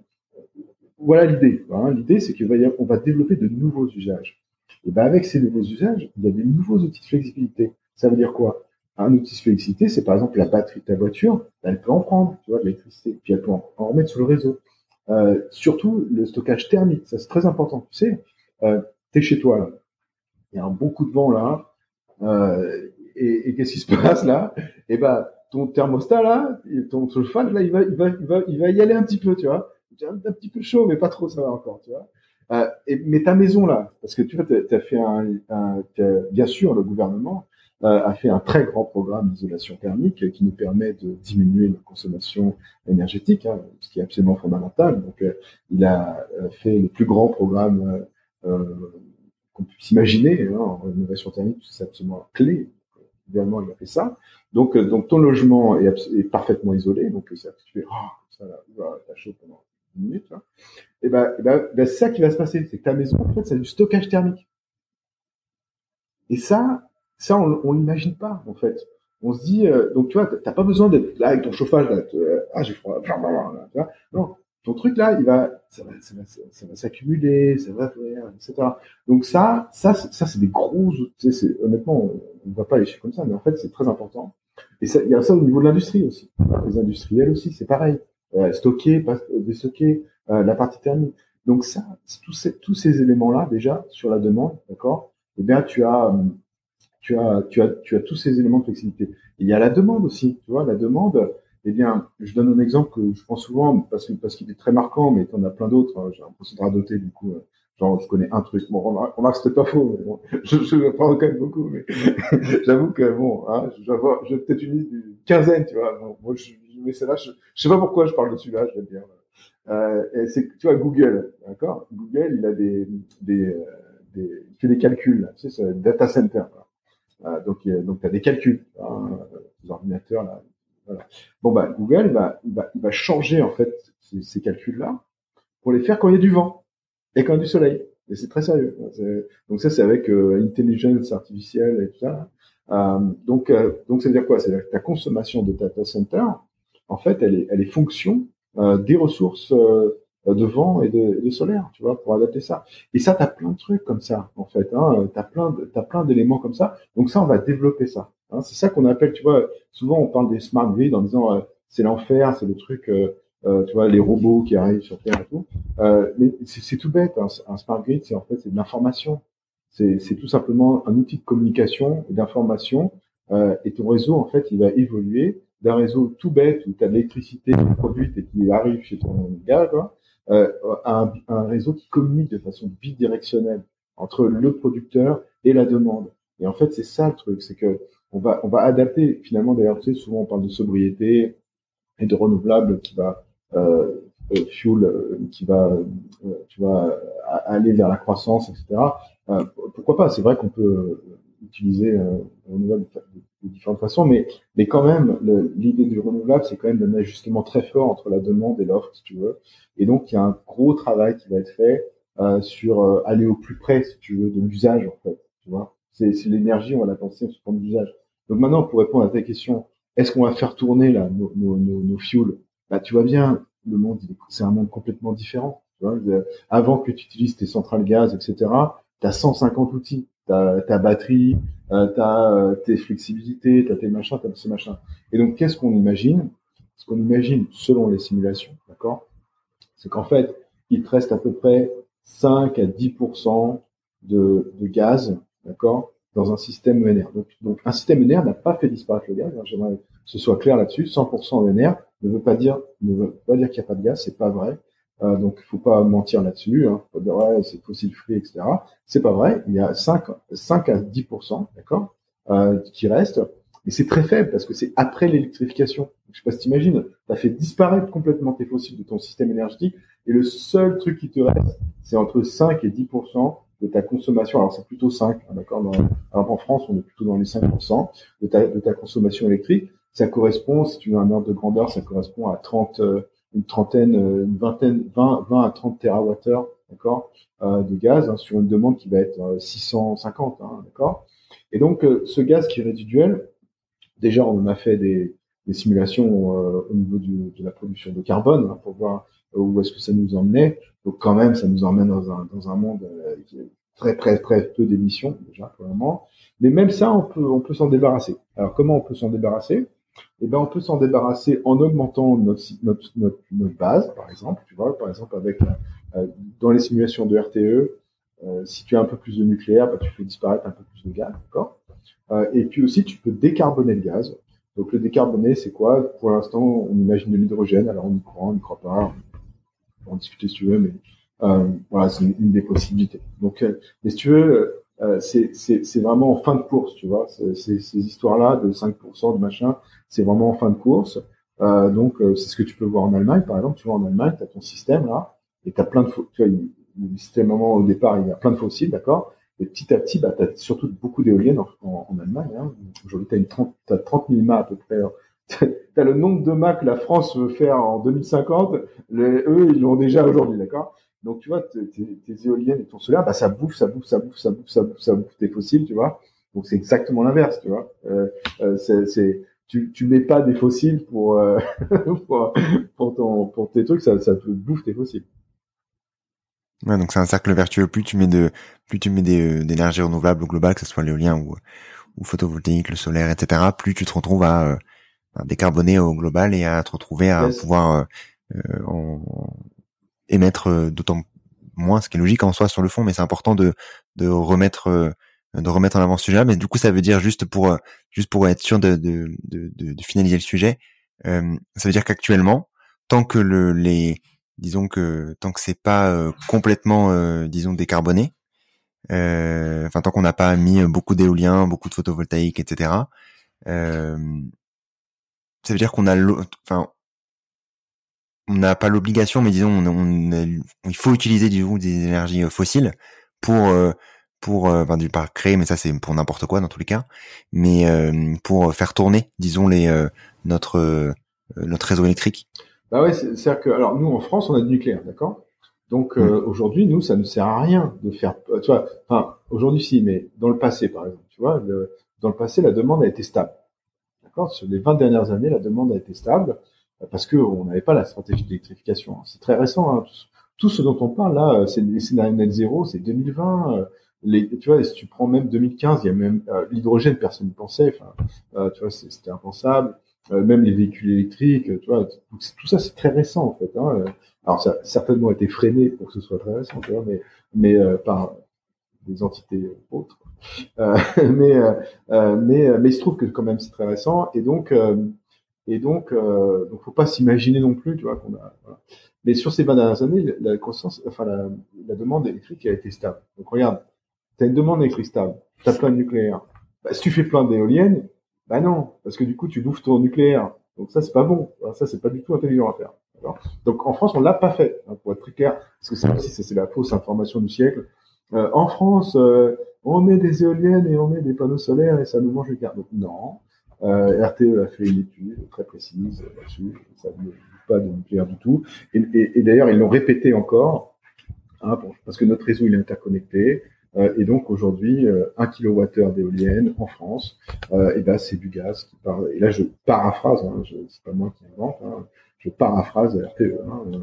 [SPEAKER 2] voilà l'idée. Hein. L'idée, c'est qu'on va, développer de nouveaux usages. Et ben avec ces nouveaux usages, il y a des nouveaux outils de flexibilité. Ça veut dire quoi? Un outil de flexibilité, c'est par exemple la batterie de ta voiture, elle peut en prendre, tu vois, de l'électricité, puis elle peut en, remettre sur le réseau. Euh, surtout le stockage thermique, ça c'est très important. Tu sais, euh, t'es chez toi. Il y a un bon coup de vent là, euh, et, et qu'est-ce qui se passe là? Et eh ben ton thermostat là, ton chauffage là, il va, il va, il va, il va y aller un petit peu, tu vois. Un, un petit peu chaud, mais pas trop, ça va encore, tu vois. Euh, et, mais ta maison là, parce que tu vois, tu as, fait un, un bien sûr, le gouvernement euh, a fait un très grand programme d'isolation thermique qui nous permet de diminuer notre consommation énergétique, hein, ce qui est absolument fondamental. Donc, euh, il a euh, fait le plus grand programme qu'on puisse imaginer hein, en rénovation thermique, c'est absolument clé. Évidemment, il a fait ça. Donc, donc ton logement est, est parfaitement isolé, donc ça, tu fais, ah, ça, là, t'as chaud pendant minutes, et ben, ben, ben c'est ça qui va se passer. C'est que ta maison, en fait, c'est du stockage thermique. Et ça, ça, on, on l'imagine pas, en fait. On se dit, euh, donc tu vois, t'as pas besoin d'être là avec ton chauffage, là, euh, ah j'ai froid, non, ton truc là, il va, ça va, ça va, ça va s'accumuler, ça va faire, etc. Donc ça, ça, ça c'est des gros outils. Honnêtement, on, ne voit pas les chiffres comme ça, mais en fait c'est très important. Et il y a ça au niveau de l'industrie aussi. Les industriels aussi, c'est pareil euh, stocker, pas euh, déstocker, euh, la partie thermique. Donc ça, tous ces, tous ces éléments-là déjà sur la demande, d'accord? Eh bien, tu as, tu as, tu as, tu as tous ces éléments de flexibilité. il y a la demande aussi, tu vois, la demande. Eh bien, je donne un exemple que je prends souvent parce qu'il est très marquant, mais en as plein d'autres. Hein. J'ai un procédé doter, du coup, genre je connais un truc. Bon, remarque, remarque c'était pas faux, mais bon, je, je prends quand même beaucoup. Mais j'avoue que bon, hein, vais peut-être une quinzaine, tu vois. Bon, moi, je, mais c'est là, je, je sais pas pourquoi je parle de celui-là, je vais dire. Euh, c'est, tu vois, Google, d'accord? Google, il a des, des, euh, des, il fait des calculs, tu sais, c'est data center. Euh, donc, donc, tu as des calculs, hein, des ordinateurs là. Voilà. Bon bah Google, va, va, changer en fait ces, ces calculs-là pour les faire quand il y a du vent et quand il y a du soleil. Et c'est très sérieux. Donc ça, c'est avec euh, intelligence artificielle et tout ça. Euh, donc, euh, donc ça veut dire quoi? C'est-à-dire que ta consommation de data center, en fait, elle est, elle est fonction euh, des ressources euh, de vent et de, de, solaire, tu vois, pour adapter ça. Et ça, tu as plein de trucs comme ça, en fait. Hein, tu as plein d'éléments comme ça. Donc ça, on va développer ça. Hein, c'est ça qu'on appelle, tu vois, souvent on parle des smart grids en disant euh, c'est l'enfer, c'est le truc, euh, tu vois, les robots qui arrivent sur Terre et tout. mais c'est tout bête. Hein, un smart grid, c'est en fait c'est de l'information. C'est tout simplement un outil de communication et d'information. et ton réseau, en fait, il va évoluer d'un réseau tout bête où tu as de l'électricité produite et qui arrive chez ton gars, euh, à un, réseau qui communique de façon bidirectionnelle entre le producteur et la demande. Et en fait, c'est ça le truc, c'est que on va on va adapter finalement. D'ailleurs, tu sais, souvent on parle de sobriété et de renouvelable qui va euh, euh fuel, euh, qui va euh, tu vois aller vers la croissance, etc. pourquoi pas? C'est vrai qu'on peut utiliser renouvelable de différentes façons, mais, mais quand même, l'idée du renouvelable, c'est quand même un ajustement très fort entre la demande et l'offre, si tu veux. Et donc, il y a un gros travail qui va être fait euh, sur euh, aller au plus près, si tu veux, de l'usage, en fait. Tu vois, c'est l'énergie, on va la penser sous forme d'usage. Donc maintenant, pour répondre à ta question, est-ce qu'on va faire tourner là nos, nos, nos, fuels? Bah, tu vois bien, le monde, c'est un monde complètement différent. Tu vois, avant que tu utilises tes centrales gaz, etc., tu as 150 outils ta, ta batterie, euh, ta euh, tes flexibilités, t'as tes machins, t'as ces machins. Et donc, qu'est-ce qu'on imagine? Ce qu'on imagine selon les simulations, d'accord? C'est qu'en fait, il te reste à peu près 5 à 10% de, de gaz, d'accord, dans un système ENR. Donc, un système ENR n'a pas fait disparaître le gaz. Hein, J'aimerais que ce soit clair là-dessus. 100% ENR ne veut pas dire ne veut pas dire qu'il n'y a pas de gaz, c'est pas vrai. Euh, donc, il faut pas mentir là-dessus. Hein. Faut dire ouais, c'est fossile free, etc. C'est pas vrai. Il y a 5, 5 à 10% d'accord, euh, qui restent. Mais c'est très faible parce que c'est après l'électrification. Je sais pas si t'imagines. T'as fait disparaître complètement tes fossiles de ton système énergétique et le seul truc qui te reste, c'est entre 5 et 10 de ta consommation. Alors c'est plutôt 5, hein, d'accord. En France, on est plutôt dans les 5 de ta, de ta consommation électrique. Ça correspond, si tu veux un ordre de grandeur, ça correspond à 30 une trentaine, euh, une vingtaine, 20, 20 à 30 TWh, d'accord, euh, de gaz hein, sur une demande qui va être 650, euh, hein, d'accord. Et donc ce gaz qui est résiduel, déjà on a fait des, des simulations au niveau de la production de carbone hein, pour voir où est-ce que ça nous emmenait. Donc quand même, ça nous emmène dans un, dans un monde qui est très très très peu d'émissions déjà pour le moment. Mais même ça, on peut on peut s'en débarrasser. Alors comment on peut s'en débarrasser? Eh ben on peut s'en débarrasser en augmentant notre, notre, notre, base, par exemple. Tu vois, par exemple avec euh, dans les simulations de RTE, euh, si tu as un peu plus de nucléaire, bah, tu fais disparaître un peu plus de gaz, d'accord? Euh, Et puis aussi, tu peux décarboner le gaz. Donc le décarboner, c'est quoi? Pour l'instant, on imagine de l'hydrogène. Alors on y croit, on n'y croit pas. Va en discuter si tu veux, mais euh, voilà, c'est une, des possibilités. Donc, euh, mais si tu veux, euh, c'est vraiment en fin de course, tu vois. Ces, ces histoires-là de 5% de machin, c'est vraiment en fin de course. Euh, donc, c'est ce que tu peux voir en Allemagne, par exemple. Tu vois, en Allemagne, tu as ton système là, et tu plein de... Tu vois, le système au départ, il y a plein de fossiles, d'accord? Et petit à petit, bah, tu as surtout beaucoup d'éoliennes en, en, Allemagne. Hein. Aujourd'hui, tu as, 30, as 30 000 mâts à peu près. as le nombre de mâts que la France veut faire en 2050. Les, eux, ils l'ont déjà aujourd'hui, d'accord? Donc, tu vois, tes, éoliennes et ton solaire, bah, ça bouffe, ça bouffe, ça bouffe, ça bouffe, ça bouffe, ça bouffe tes fossiles, tu vois? Donc, c'est exactement l'inverse, tu vois? Euh, euh, c'est, tu, tu mets pas des fossiles pour, euh, pour, ton, pour tes trucs, ça, ça te bouffe tes fossiles.
[SPEAKER 1] Ouais, donc c'est un cercle vertueux. Plus tu mets de, plus tu mets d'énergie renouvelable au global, que ce soit l'éolien ou, ou photovoltaïque, le solaire, etc., plus tu te retrouves à, à décarboner au global et à te retrouver à pouvoir euh, en, émettre euh, d'autant moins, ce qui est logique en soi sur le fond, mais c'est important de, de remettre euh, de remettre en avant ce sujet-là. Mais du coup, ça veut dire juste pour euh, juste pour être sûr de, de, de, de finaliser le sujet, ça veut dire qu'actuellement, tant que le les disons que tant que c'est pas complètement disons décarboné, enfin tant qu'on n'a pas mis beaucoup d'éolien, beaucoup de photovoltaïque, etc. ça veut dire qu'on a, enfin on n'a pas l'obligation, mais disons, on, il faut utiliser du des énergies euh, fossiles pour euh, pour euh, enfin du pas créer, mais ça c'est pour n'importe quoi dans tous les cas, mais pour faire tourner, disons les notre notre réseau électrique.
[SPEAKER 2] Bah ouais, c'est-à-dire que alors nous en France on a du nucléaire, d'accord? Donc mmh. aujourd'hui nous ça ne sert à rien de faire, tu vois, enfin aujourd'hui si, mais dans le passé par exemple, tu vois, dans le passé la demande a été stable, d'accord. Sur les 20 dernières années la demande a été stable parce que on n'avait pas la stratégie d'électrification. C'est très récent. Hein. Tout, ce dont on parle là, c'est net zéro, c'est 2020. Euh, les, tu vois, si tu prends même 2015, il y a même euh, l'hydrogène, personne ne pensait. Euh, tu vois, c'était impensable. même les véhicules électriques, tout ça c'est très récent en fait. Hein. Alors ça a certainement été freiné pour que ce soit très récent, mais mais par des entités autres. mais mais mais il se trouve que quand même c'est très récent et donc et donc, euh, donc faut pas s'imaginer non plus, tu vois, qu'on a. Voilà. Mais sur ces 20 dernières années, la croissance, enfin la, la, demande électrique a été stable. Donc regarde, tu as une demande électrique stable, tu as plein de nucléaire. Bah, si tu fais plein d'éoliennes, bah non, parce que du coup tu bouffes ton nucléaire. Donc ça c'est pas bon. ça c'est pas du tout intelligent à faire. Donc en France on l'a pas fait, hein, pour être très clair, parce que c'est la fausse information du siècle. Euh, en France, euh, on met des éoliennes et on met des panneaux solaires et ça nous mange le cœur. Donc non, euh, RTE a fait une étude très précise là-dessus, ça ne pas de nucléaire du tout. Et, d'ailleurs, ils l'ont répété encore, hein, parce que notre réseau il est interconnecté. Euh, et donc aujourd'hui, euh, 1 kWh d'éolienne en France, euh, et ben c'est du gaz qui parle. Et là, je paraphrase, hein, c'est pas moi qui invente, hein, je paraphrase RTE. Hein, euh,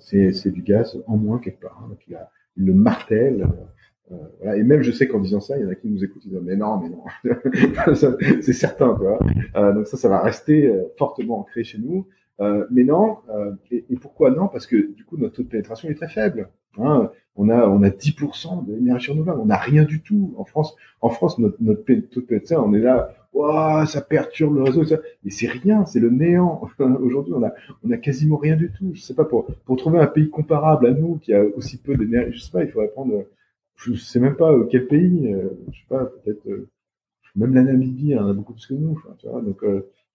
[SPEAKER 2] c'est du gaz en moins quelque part. Hein, donc il, a, il le martèle. Euh, voilà. Et même, je sais qu'en disant ça, il y en a qui nous écoutent, ils disent mais non, mais non, c'est certain. Euh, donc ça, ça va rester euh, fortement ancré chez nous. Euh, mais non, euh, et, et, pourquoi non? Parce que du coup, notre taux de pénétration est très faible. Hein. On a on a 10% d'énergie renouvelable, on n'a rien du tout en France. En France, notre, notre taux de pénétration, on est là, wow, ça perturbe le réseau, ça. mais c'est rien, c'est le néant. Aujourd'hui, on a on a quasiment rien du tout. Je sais pas pour pour trouver un pays comparable à nous qui a aussi peu d'énergie, je sais pas, il faudrait prendre je sais même pas euh, quel pays, euh, je sais pas, peut-être euh, même la Namibie en a beaucoup plus que nous, tu vois, donc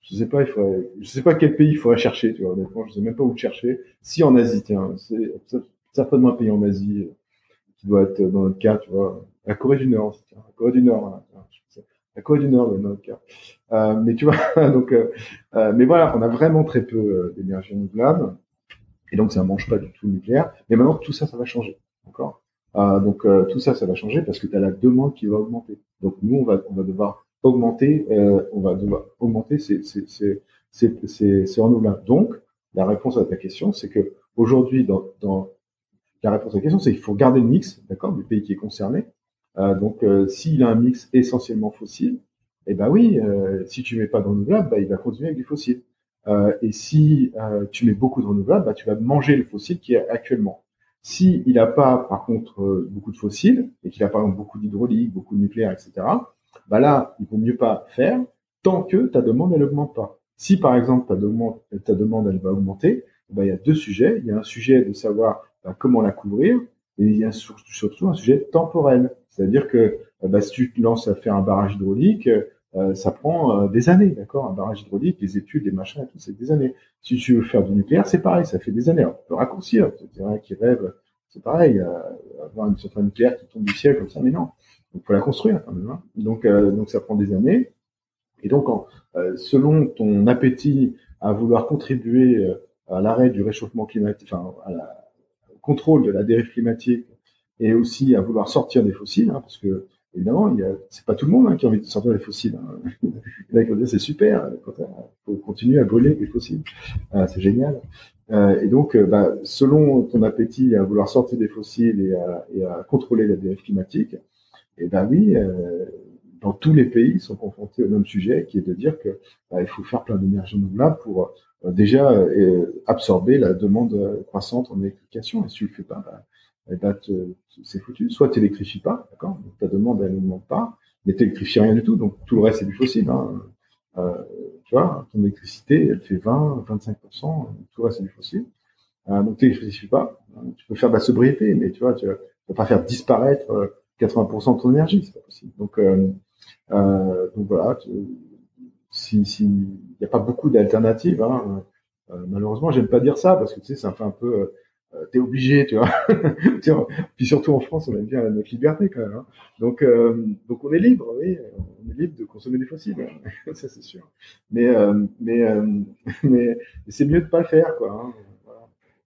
[SPEAKER 2] je sais pas, il faudrait, je sais pas quel pays il faudrait chercher, tu vois, honnêtement, je sais même pas où chercher. Si en Asie, tiens, c'est certainement un pays en Asie qui doit être dans notre cas, tu vois, la Corée du Nord, tiens, la Corée du Nord, hein, la Corée du Nord notre cas. Euh, mais tu vois, donc, euh, mais voilà, on a vraiment très peu d'énergie renouvelable, et donc ça ne mange pas du tout le nucléaire. Mais maintenant tout ça, ça va changer, encore. Euh, donc euh, tout ça, ça va changer parce que tu as la demande qui va augmenter. Donc nous, on va, on va devoir augmenter, euh, on va devoir augmenter ces, ces, ces, ces, ces renouvelables. Donc la réponse à ta question, c'est que aujourd'hui, dans, dans, la réponse à la question, c'est qu'il faut garder le mix, d'accord, du pays qui est concerné. Euh, donc, euh, s'il a un mix essentiellement fossile, eh ben oui, euh, si tu mets pas de renouvelable, bah, il va continuer avec du fossile. Et si tu mets beaucoup de renouvelable, bah, tu vas manger le fossile qui est actuellement. Si il n'a pas, par contre, beaucoup de fossiles et qu'il a par exemple beaucoup d'hydraulique, beaucoup de nucléaire, etc. Bah là, il vaut mieux pas faire tant que ta demande elle augmente pas. Si par exemple ta demande, ta demande elle va augmenter, bah, il y a deux sujets. Il y a un sujet de savoir bah, comment la couvrir et il y a surtout un sujet temporel. C'est-à-dire que bah, si tu te lances à faire un barrage hydraulique, euh, ça prend euh, des années, d'accord? Un barrage hydraulique, les études, les machins, tout, c'est des années. Si tu veux faire du nucléaire, c'est pareil, ça fait des années. Alors, on peut raccourcir, en a qui rêvent, c'est pareil, euh, avoir une centrale nucléaire qui tombe du ciel comme ça, mais non. Il faut la construire quand même. Hein. Donc, donc ça prend des années. Et donc, en, selon ton appétit à vouloir contribuer à l'arrêt du réchauffement climatique, enfin, à la, contrôle de la dérive climatique, et aussi à vouloir sortir des fossiles, hein, parce que évidemment, c'est pas tout le monde hein, qui a envie de sortir les fossiles. Hein. Là, c'est super, il faut continuer à brûler les fossiles, ah, c'est génial. Euh, et donc, euh, bah, selon ton appétit à vouloir sortir des fossiles et à, contrôler la dérive climatique, et eh ben oui, euh, dans tous les pays sont confrontés au même sujet, qui est de dire que bah, il faut faire plein d'énergie renouvelable pour déjà euh, absorber la demande croissante en électrification. Et si tu le fais pas, bah, c'est foutu. Soit tu n'électrifies pas, d'accord Ta demande, elle n'augmente pas, mais tu n'électrifies rien du tout, donc tout le reste, c'est du fossile. Hein. Euh, tu vois, ton électricité, elle fait 20, 25%, tout le reste, c'est du fossile. Euh, donc tu n'électrifies pas. Tu peux faire de la sobriété, mais tu vois, tu ne peux pas faire disparaître 80% euh, de ton énergie, c'est pas possible. Euh, euh, donc voilà, s'il si, n'y a pas beaucoup d'alternatives, hein, euh, malheureusement, j'aime pas dire ça parce que tu sais, ça fait un peu euh, t'es obligé, tu vois. Puis surtout en France, on aime bien notre liberté quand même. Hein. Donc, euh, donc on est libre, oui, on est libre de consommer des fossiles, hein. ça c'est sûr. Mais, euh, mais, euh, mais c'est mieux de pas le faire, quoi.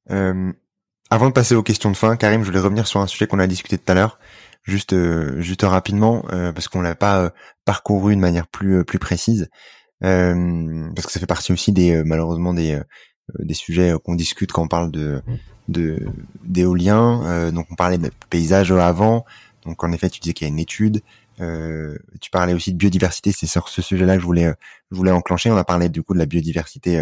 [SPEAKER 2] Hein.
[SPEAKER 1] Avant de passer aux questions de fin, Karim, je voulais revenir sur un sujet qu'on a discuté tout à l'heure, juste, juste rapidement, parce qu'on l'a pas parcouru de manière plus, plus précise. Parce que ça fait partie aussi des malheureusement des des sujets qu'on discute quand on parle de de d'éolien. Euh, donc on parlait de paysage avant. Donc en effet, tu disais qu'il y a une étude. Euh, tu parlais aussi de biodiversité. C'est sur ce sujet-là que je voulais je voulais enclencher. On a parlé du coup de la biodiversité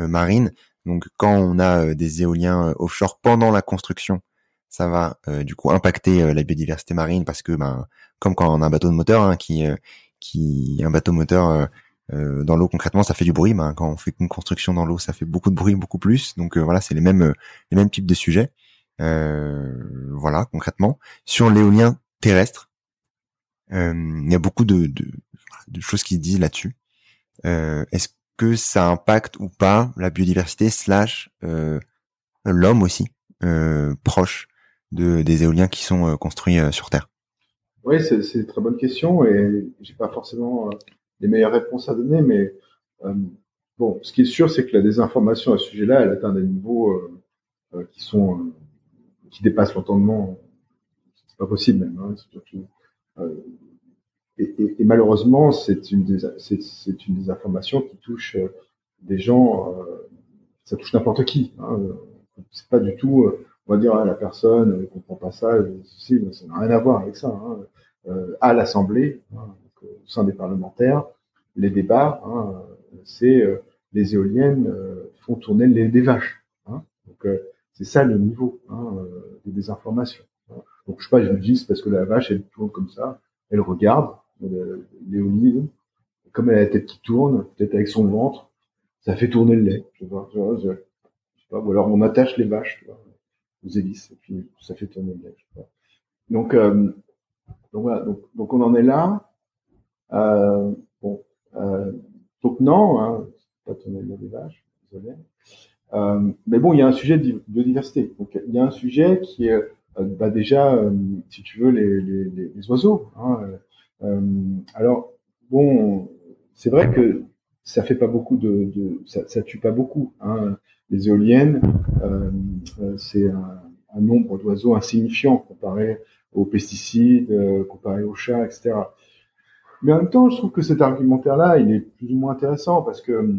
[SPEAKER 1] euh, marine. Donc quand on a des éoliens offshore pendant la construction, ça va du coup impacter la biodiversité marine parce que ben comme quand on a un bateau de moteur hein, qui qui un bateau moteur euh, dans l'eau concrètement ça fait du bruit ben, quand on fait une construction dans l'eau ça fait beaucoup de bruit beaucoup plus. Donc euh, voilà c'est les mêmes euh, les mêmes types de sujets. Voilà concrètement. Sur l'éolien terrestre il y a beaucoup de, de, de, choses qui se disent là-dessus. Est-ce que ça impacte ou pas la biodiversité slash l'homme aussi proche de des éoliens qui sont construits sur terre?
[SPEAKER 2] Oui c'est une très bonne question et j'ai pas forcément les meilleures réponses à donner, mais euh, bon, ce qui est sûr, c'est que la désinformation à ce sujet-là, elle atteint des niveaux euh, euh, qui sont qui dépassent l'entendement. C'est pas possible même. Hein, et, et, malheureusement, c'est une informations qui touche des gens. ça touche n'importe qui. Hein, c'est pas du tout. on va dire ah, la personne ne comprend pas ça. ça n'a rien à voir avec ça. Hein. à l'Assemblée, au sein des parlementaires, les débats, hein, c'est euh, les éoliennes euh, font tourner les, des vaches. Hein. Donc euh, c'est ça le niveau hein, des désinformations. Donc je sais pas, je me dis parce que la vache elle tourne comme ça, elle regarde l'éolienne, comme elle a la tête qui tourne, peut-être avec son ventre, ça fait tourner le lait. Je vois, sais pas, ou alors on attache les vaches aux hélices et puis ça fait tourner le lait. Donc, donc voilà, donc on en est là. Euh, bon, euh, donc non, hein, pas tourner des vaches, désolé. Euh, mais bon, il y a un sujet de biodiversité. Donc il y a un sujet qui est euh, bah, déjà, euh, si tu veux, les, les, les oiseaux. Hein, euh, alors bon, c'est vrai que ça fait pas beaucoup de, de ça, ça, tue pas beaucoup. Hein. Les éoliennes, c'est un, un, nombre d'oiseaux insignifiant comparé aux pesticides, comparé aux chats, etc. Mais en même temps, je trouve que cet argumentaire-là, il est plus ou moins intéressant parce que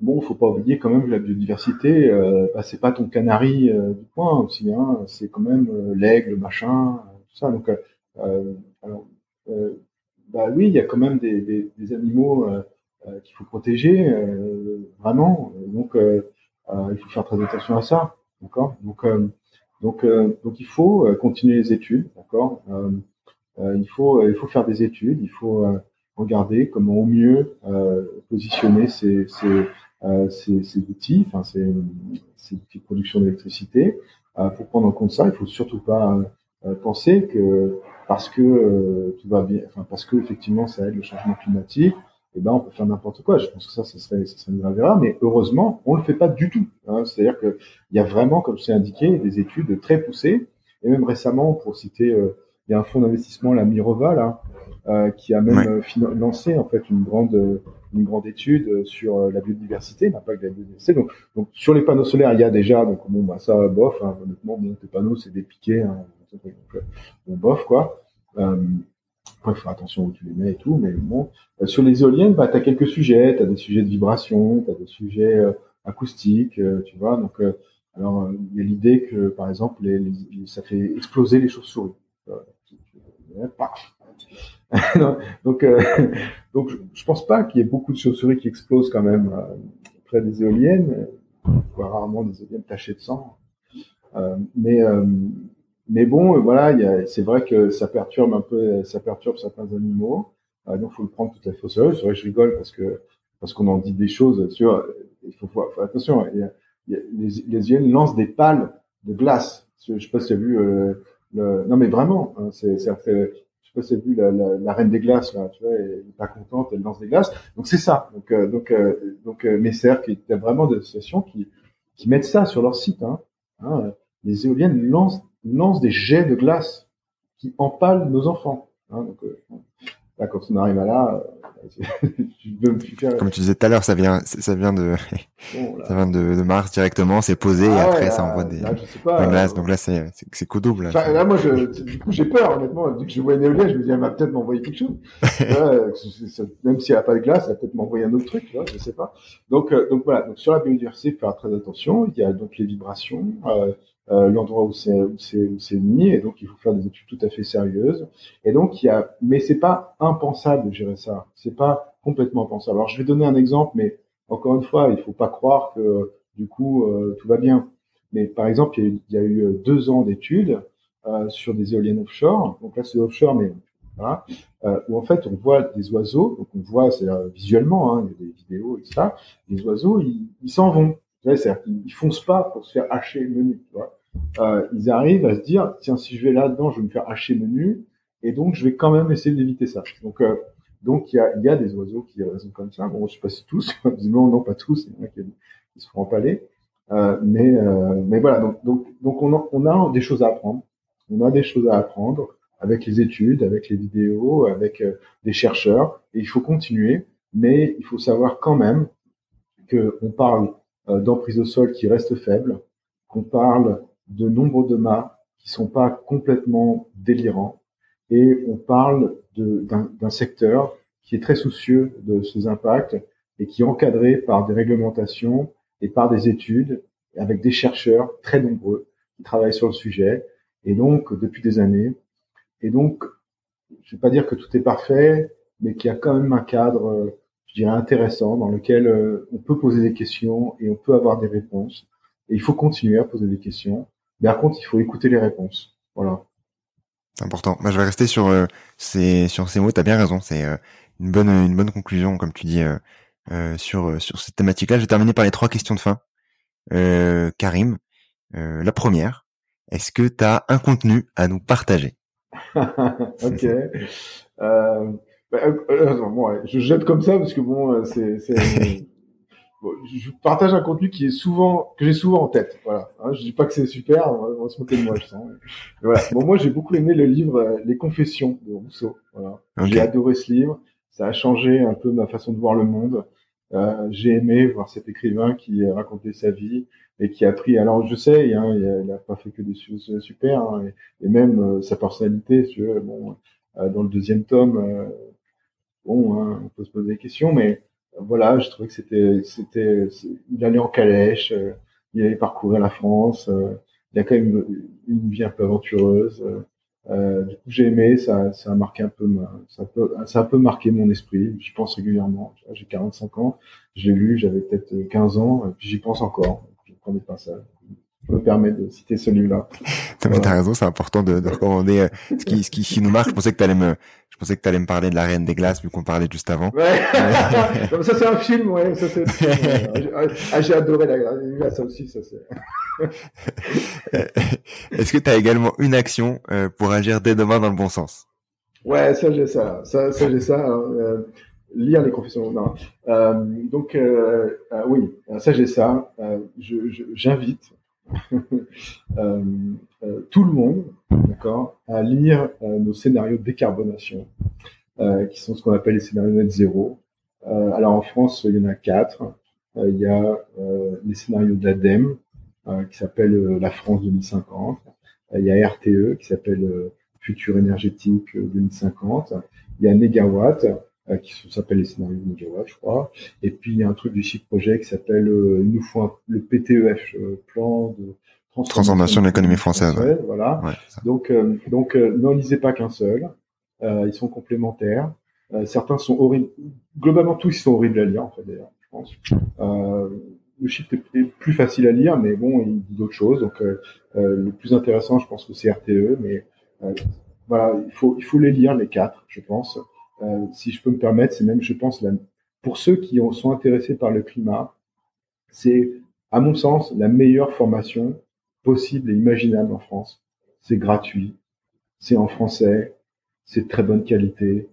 [SPEAKER 2] bon, faut pas oublier quand même que la biodiversité, euh, bah, c'est pas ton canari euh, du coin aussi, hein, c'est quand même euh, l'aigle, machin, tout ça. Donc, alors, bah oui, il y a quand même des, des, des animaux qu'il faut protéger, vraiment. Donc, il faut faire très attention à ça, d'accord? Donc, donc, donc, il faut continuer les études, d'accord? Il faut, il faut faire des études, il faut regarder comment au mieux positionner ces, ces euh, ces, ces, outils, enfin ces, ces, outils de production d'électricité. Euh, pour prendre en compte ça, il faut surtout pas euh, penser que parce que tout va bien, enfin parce que effectivement ça aide le changement climatique, eh ben on peut faire n'importe quoi. Je pense que ça, ce serait, ça serait une grave erreur, mais heureusement, on le fait pas du tout. Hein. C'est-à-dire qu'il y a vraiment, comme c'est indiqué, des études très poussées, et même récemment, pour citer, euh, il y a un fonds d'investissement, la Mirova, là, euh, qui a même euh, lancé en fait une grande une grande étude euh, sur la biodiversité, l'impact de la biodiversité. Donc, donc sur les panneaux solaires, il y a déjà donc bon bah ça bof, hein, honnêtement, bon, les panneaux c'est des piquets, hein, bon bof quoi. Euh, il faut faire attention où tu les mets et tout, mais bon. sur les éoliennes, bah, tu as quelques sujets, tu as des sujets de vibration, tu as des sujets acoustiques, tu vois. Donc, alors, il y a l'idée que, par exemple, les, ça fait exploser les chauves-souris. donc, euh, donc, je, pense pas qu'il y ait beaucoup de chauves-souris qui explosent quand même euh, près des éoliennes. On voit rarement des éoliennes tachées de sang. Euh, mais, mais bon, voilà, c'est vrai que ça perturbe un peu, ça perturbe certains animaux. donc, faut le prendre tout à fait au sérieux. C'est vrai que je rigole parce que parce qu'on en dit des choses. Il faut, faire attention. Les, éoliennes lancent des pales de glace. Je sais pas si tu as vu. Non, mais vraiment, hein, c'est c'est vu la, la, la, reine des glaces là, tu vois, elle est pas contente, elle lance des glaces. Donc c'est ça. Donc euh, donc euh, donc euh, Messer, qui a vraiment des associations qui qui mettent ça sur leur site. Hein. Hein, les éoliennes lancent lancent des jets de glace qui empalent nos enfants. Hein, euh, là, quand on arrive à là,
[SPEAKER 1] comme tu disais tout à l'heure, ça vient, ça vient de, ça vient de, Mars directement, c'est posé et ah après ça envoie des, glaces. Donc là, c'est, c'est qu'au double.
[SPEAKER 2] Là, là, moi, je, du coup, j'ai peur, honnêtement. Dès que je vois une éolienne, je me dis, elle va peut-être m'envoyer quelque chose. même si elle a pas de glace, elle va peut-être m'envoyer un autre truc, tu vois, je sais pas. Donc, euh, donc voilà. Donc sur la biodiversité, faire très attention. Il y a donc les vibrations. Euh, euh, l'endroit où c'est où c'est où c'est mis et donc il faut faire des études tout à fait sérieuses. Et donc il y a mais c'est pas impensable de gérer ça. C'est pas complètement impensable. Alors je vais donner un exemple mais encore une fois il faut pas croire que du coup euh, tout va bien. Mais par exemple il y a, eu euh, deux ans d'études euh, sur des éoliennes offshore. Donc là c'est offshore mais voilà, euh, où en fait on voit des oiseaux. Donc on voit c'est visuellement hein, il y a des vidéos et ça. Les oiseaux ils s'en vont c'est-à-dire qu'ils foncent pas pour se faire hacher le menu. Tu vois euh, ils arrivent à se dire tiens si je vais là-dedans je vais me faire hacher menu et donc je vais quand même essayer d'éviter ça. Donc euh, donc il y a, des oiseaux qui raisonnent comme ça. Bon je sais pas si tous, non non pas tous, il y en a qui, se font empaler. Euh, mais euh, mais voilà donc donc donc on a, on a des choses à apprendre. On a des choses à apprendre avec les études, avec les vidéos, avec des chercheurs et il faut continuer. Mais il faut savoir quand même que on parle d'emprise au sol qui reste faible, qu'on parle de nombre de mâts qui sont pas complètement délirants, et on parle d'un secteur qui est très soucieux de ses impacts et qui est encadré par des réglementations et par des études avec des chercheurs très nombreux qui travaillent sur le sujet et donc depuis des années. Et donc, je vais pas dire que tout est parfait, mais qu'il y a quand même un cadre dirais, intéressant dans lequel euh, on peut poser des questions et on peut avoir des réponses. Et il faut continuer à poser des questions. Mais par contre, il faut écouter les réponses. Voilà.
[SPEAKER 1] C'est important. Moi, je vais rester sur euh, ces sur ces mots. T'as bien raison. C'est euh, une bonne une bonne conclusion, comme tu dis, sur sur cette thématique-là. Je vais terminer par les trois questions de fin. Karim, la première. Est-ce que tu as un contenu à nous partager?
[SPEAKER 2] Ok. Bah, euh, euh, je jette comme ça parce que bon, euh, c'est, je partage un contenu qui est souvent que j'ai souvent en tête. Voilà. Hein, je dis pas que c'est super, on va, se moquer de moi, je sens. voilà. Bon, moi j'ai beaucoup aimé le livre Les Confessions de Rousseau. Voilà. J'ai adoré ce livre. Ça a changé un peu ma façon de voir le monde. Euh, j'ai aimé voir cet écrivain qui racontait sa vie et qui a pris. Alors je sais, hein, il, a, pas fait que des choses super, hein, et, même sa personnalité. Tu bon, dans le deuxième tome, bon, hein, on peut se poser des questions, mais voilà, je trouvais que c'était, c'était, il allait en calèche, il allait parcourir la France, il a quand même une, vie un peu aventureuse. Euh, du coup, j'ai aimé, ça, ça a marqué un peu, ça, a peu, ça peu marqué mon esprit. J'y pense régulièrement. J'ai 45 ans, j'ai lu, j'avais peut-être 15 ans, et puis j'y pense encore. Je prenais pas ça je me permets de citer celui-là.
[SPEAKER 1] Voilà. T'as raison, c'est important de, de recommander euh, ce qui, ce qui, qui nous marque. Je pensais que t'allais me, je pensais que t'allais me parler de la Reine des Glaces vu qu'on parlait juste avant.
[SPEAKER 2] Ouais. ça c'est un film, ouais. Ça c'est. Ah, j'ai adoré la Reine des Glaces, aussi, ça c'est.
[SPEAKER 1] Est-ce que t'as également une action euh, pour agir dès demain dans le bon sens?
[SPEAKER 2] Ouais, ça j'ai ça, ça, ça j'ai ça. Hein. Euh, lire les confessions. Non. Euh, donc oui, ça j'ai ça. J'invite tout le monde, d'accord, à lire euh, nos scénarios de décarbonation, qui sont ce qu'on appelle les scénarios net zéro. alors en France, il y en a quatre. il y a les scénarios de l'ADEME, qui s'appelle La France 2050. il y a RTE, qui s'appelle Futur énergétique 2050. Il y a Negawatt, euh, qui s'appelle les scénarios de Megawatt, je crois. Et puis il y a un truc du site projet qui s'appelle euh, il nous faut le PTEF, euh, plan de
[SPEAKER 1] transformation de l'économie française.
[SPEAKER 2] Voilà. donc donc n'en lisez pas qu'un seul. ils sont complémentaires. certains sont horribles. Globalement tous ils sont horribles à lire en fait d'ailleurs, je pense. le chiffre est plus facile à lire, mais bon, il dit d'autres choses. Donc, le plus intéressant, je pense que c'est RTE, mais voilà, il faut il faut les lire les quatre, je pense. Euh, si je peux me permettre, c'est même, je pense, pour ceux qui sont intéressés par le climat, c'est, à mon sens, la meilleure formation possible et imaginable en France. C'est gratuit, c'est en français, c'est de très bonne qualité.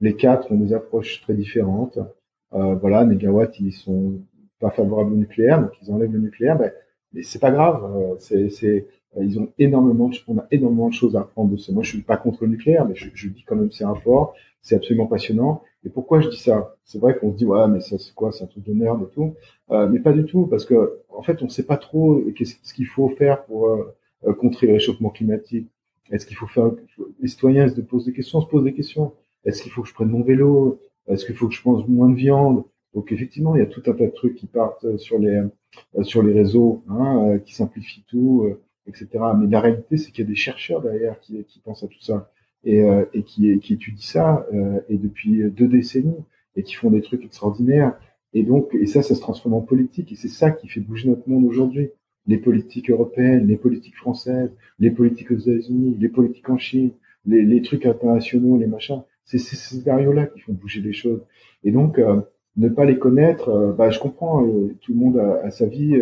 [SPEAKER 2] Les quatre ont des approches très différentes. Euh, voilà, Negawatt, ils sont pas favorables au nucléaire, donc ils enlèvent le nucléaire, mais, mais c'est pas grave. Euh, c'est, c'est, ils ont énormément, de, on a énormément de choses à apprendre de ça. Moi, je suis pas contre le nucléaire, mais je, je dis quand même c'est un fort c'est absolument passionnant. Et pourquoi je dis ça? C'est vrai qu'on se dit ouais mais ça c'est quoi? C'est un truc de merde et tout, euh, mais pas du tout parce que en fait on ne sait pas trop ce qu'il faut faire pour euh, euh, contrer le réchauffement climatique. Est-ce qu'il faut faire Les citoyens se posent des questions, se posent des questions. Est-ce qu'il faut que je prenne mon vélo? Est-ce qu'il faut que je mange moins de viande? Donc effectivement il y a tout un tas de trucs qui partent sur les sur les réseaux, hein, qui simplifient tout, etc. Mais la réalité c'est qu'il y a des chercheurs derrière qui, qui pensent à tout ça et, euh, et qui, qui étudient ça euh, et depuis deux décennies et qui font des trucs extraordinaires. Et donc, et ça, ça se transforme en politique et c'est ça qui fait bouger notre monde aujourd'hui. Les politiques européennes, les politiques françaises, les politiques aux États-Unis, les politiques en Chine, les, les trucs internationaux, les machins. C'est ces scénarios-là qui font bouger les choses. Et donc, euh, ne pas les connaître, bah, je comprends, tout le monde a, sa vie,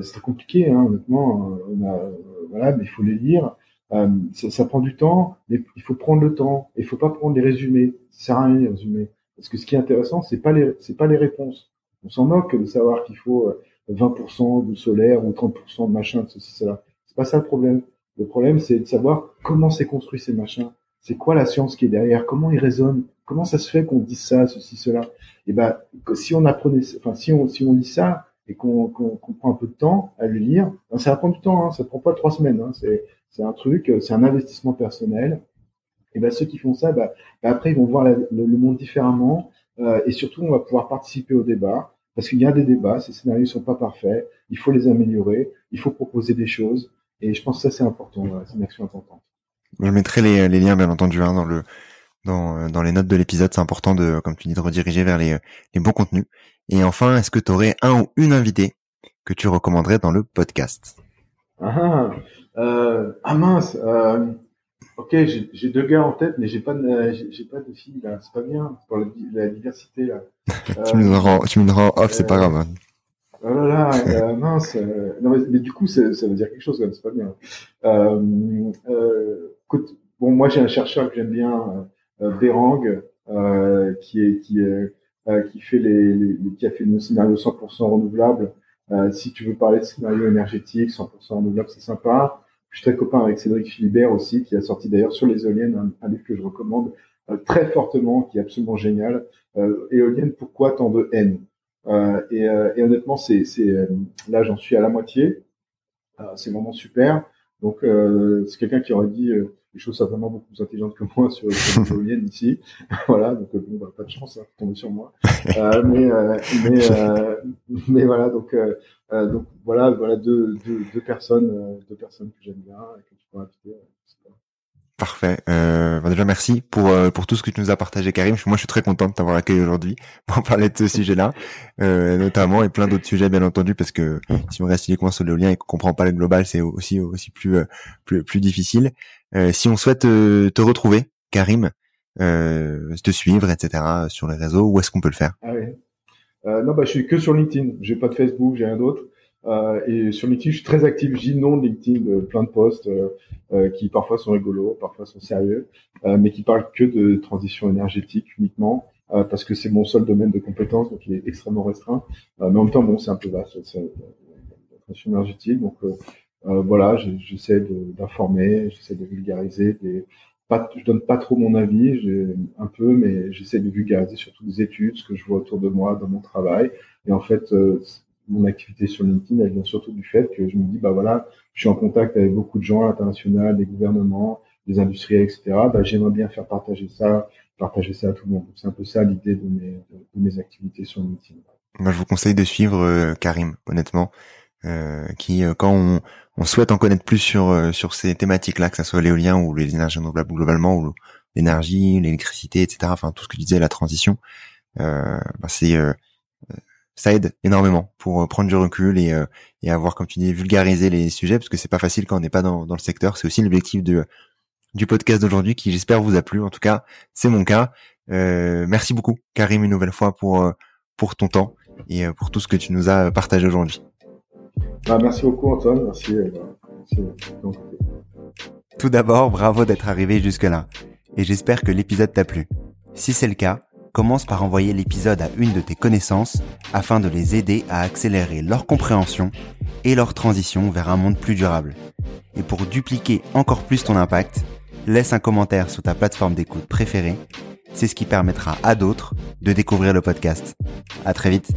[SPEAKER 2] c'est compliqué, hein, honnêtement. On a, voilà, mais il faut les lire. Euh, ça, ça, prend du temps, mais il faut prendre le temps. Il faut pas prendre les résumés. Ça sert à rien les résumés. Parce que ce qui est intéressant, c'est pas les, c'est pas les réponses. On s'en moque de savoir qu'il faut 20% euh, de solaire ou 30% de machin, de ceci, cela. C'est pas ça le problème. Le problème, c'est de savoir comment c'est construit ces machins. C'est quoi la science qui est derrière? Comment ils résonnent Comment ça se fait qu'on dise ça, ceci, cela? Et ben, si on apprenait, enfin, si on, si on lit ça et qu'on qu'on prend un peu de temps à le lire, ben, ça prend du temps. Hein, ça prend pas trois semaines. Hein, c'est c'est un truc, euh, c'est un investissement personnel. Et ben ceux qui font ça, ben, ben après ils vont voir le, monde différemment. Euh, et surtout on va pouvoir participer au débat. Parce qu'il y a des débats, ces scénarios sont pas parfaits, il faut les améliorer, il faut proposer des choses. Et je pense que ça c'est important, c'est une action importante.
[SPEAKER 1] Je mettrai les, les liens bien entendu hein, dans le dans, euh, dans les notes de l'épisode, c'est important de comme tu dis de rediriger vers les, les bons contenus. Et enfin, est-ce que tu aurais un ou une invitée que tu recommanderais dans le podcast?
[SPEAKER 2] Ah. Euh, ah mince, euh, ok, j'ai deux gars en tête, mais j'ai pas de, j'ai pas de filles là. C'est pas bien pour la, la diversité là.
[SPEAKER 1] tu me rends, tu me rends off, c'est pas grave. Hein.
[SPEAKER 2] Oh là là, euh, mince. Euh, non, mais, mais, du coup, ça veut dire quelque chose quand même. C'est pas bien. Euh, euh, écoute, bon, moi j'ai un chercheur que j'aime bien, euh, Berang, qui est qui qui fait les, les, qui a fait le scénario 100% renouvelable euh, si tu veux parler de scénario énergétique, 100% renouvelable, c'est sympa. Je suis très copain avec Cédric Philibert aussi, qui a sorti d'ailleurs sur les éoliennes un, livre que je recommande euh, très fortement, qui est absolument génial. Euh, éolienne, pourquoi tant de haine? Euh, et, et, honnêtement, c'est, là j'en suis à la moitié. c'est vraiment super. Donc c'est quelqu'un qui aurait dit des choses certainement beaucoup plus intelligentes que moi sur, sur l'éolienne ici. voilà, donc bon, bah, pas de chance, hein, tomber sur moi. Euh, mais euh, mais euh, mais voilà, donc donc voilà, voilà deux, deux, deux personnes, deux personnes que j'aime bien et que tu peux inviter.
[SPEAKER 1] Parfait. Euh, bah, déjà merci pour euh, pour tout ce que tu nous as partagé, Karim. Moi, je suis très content de t'avoir accueilli aujourd'hui pour parler de ce sujet-là, euh, notamment et plein d'autres sujets, bien entendu, parce que si on reste uniquement sur l'éolien et qu'on comprend pas le global, c'est aussi aussi plus euh, plus plus difficile. Euh, si on souhaite te retrouver, Karim, te suivre, etc. sur les réseaux, où est-ce qu'on peut le faire?
[SPEAKER 2] Ah oui. Non, bah je suis que sur LinkedIn. J'ai pas de Facebook, j'ai rien d'autre. Euh, et sur LinkedIn, je suis très actif. Je dis non de LinkedIn, de plein de posts euh, euh, qui parfois sont rigolos, parfois sont sérieux, mais qui parlent que de transition énergétique uniquement, parce que c'est mon seul domaine de compétence, donc il est extrêmement restreint. mais en même temps, bon, c'est un peu vaste, la transition énergétique. Donc voilà, j'essaie d'informer, j'essaie de vulgariser. Des, pas, je donne pas trop mon avis, un peu, mais j'essaie de vulgariser surtout des études, ce que je vois autour de moi dans mon travail. Et en fait, mon activité sur LinkedIn, elle vient surtout du fait que je me dis, bah voilà, je suis en contact avec beaucoup de gens à l'international, des gouvernements, des industriels, etc. Bah, j'aimerais bien faire partager ça, partager ça à tout le monde. C'est un peu ça l'idée de mes, activités sur LinkedIn.
[SPEAKER 1] Moi, je vous conseille de suivre euh, Karim, honnêtement, euh, qui, euh, quand on, souhaite en connaître plus sur sur ces thématiques-là, que ce soit l'éolien ou les énergies renouvelables globalement, ou l'énergie, l'électricité, etc. Enfin, tout ce que je disais, la transition, bah, c'est ça aide énormément pour euh, prendre du recul et, euh, et avoir, comme tu dis, vulgariser les sujets, parce que c'est pas facile quand on n'est pas dans, dans le secteur. C'est aussi l'objectif de du podcast d'aujourd'hui qui, j'espère, vous a plu. En tout cas, c'est mon cas. Euh, merci beaucoup, Karim, une nouvelle fois pour euh, pour ton temps et pour tout ce que tu nous as partagé aujourd'hui.
[SPEAKER 2] Bah, merci beaucoup, Antoine. Merci. merci.
[SPEAKER 1] Tout d'abord, bravo d'être arrivé jusque-là. Et j'espère que l'épisode t'a plu. Si c'est le cas, commence par envoyer l'épisode à une de tes connaissances afin de les aider à accélérer leur compréhension et leur transition vers un monde plus durable. Et pour dupliquer encore plus ton impact, laisse un commentaire sur ta plateforme d'écoute préférée. C'est ce qui permettra à d'autres de découvrir le podcast. À très vite.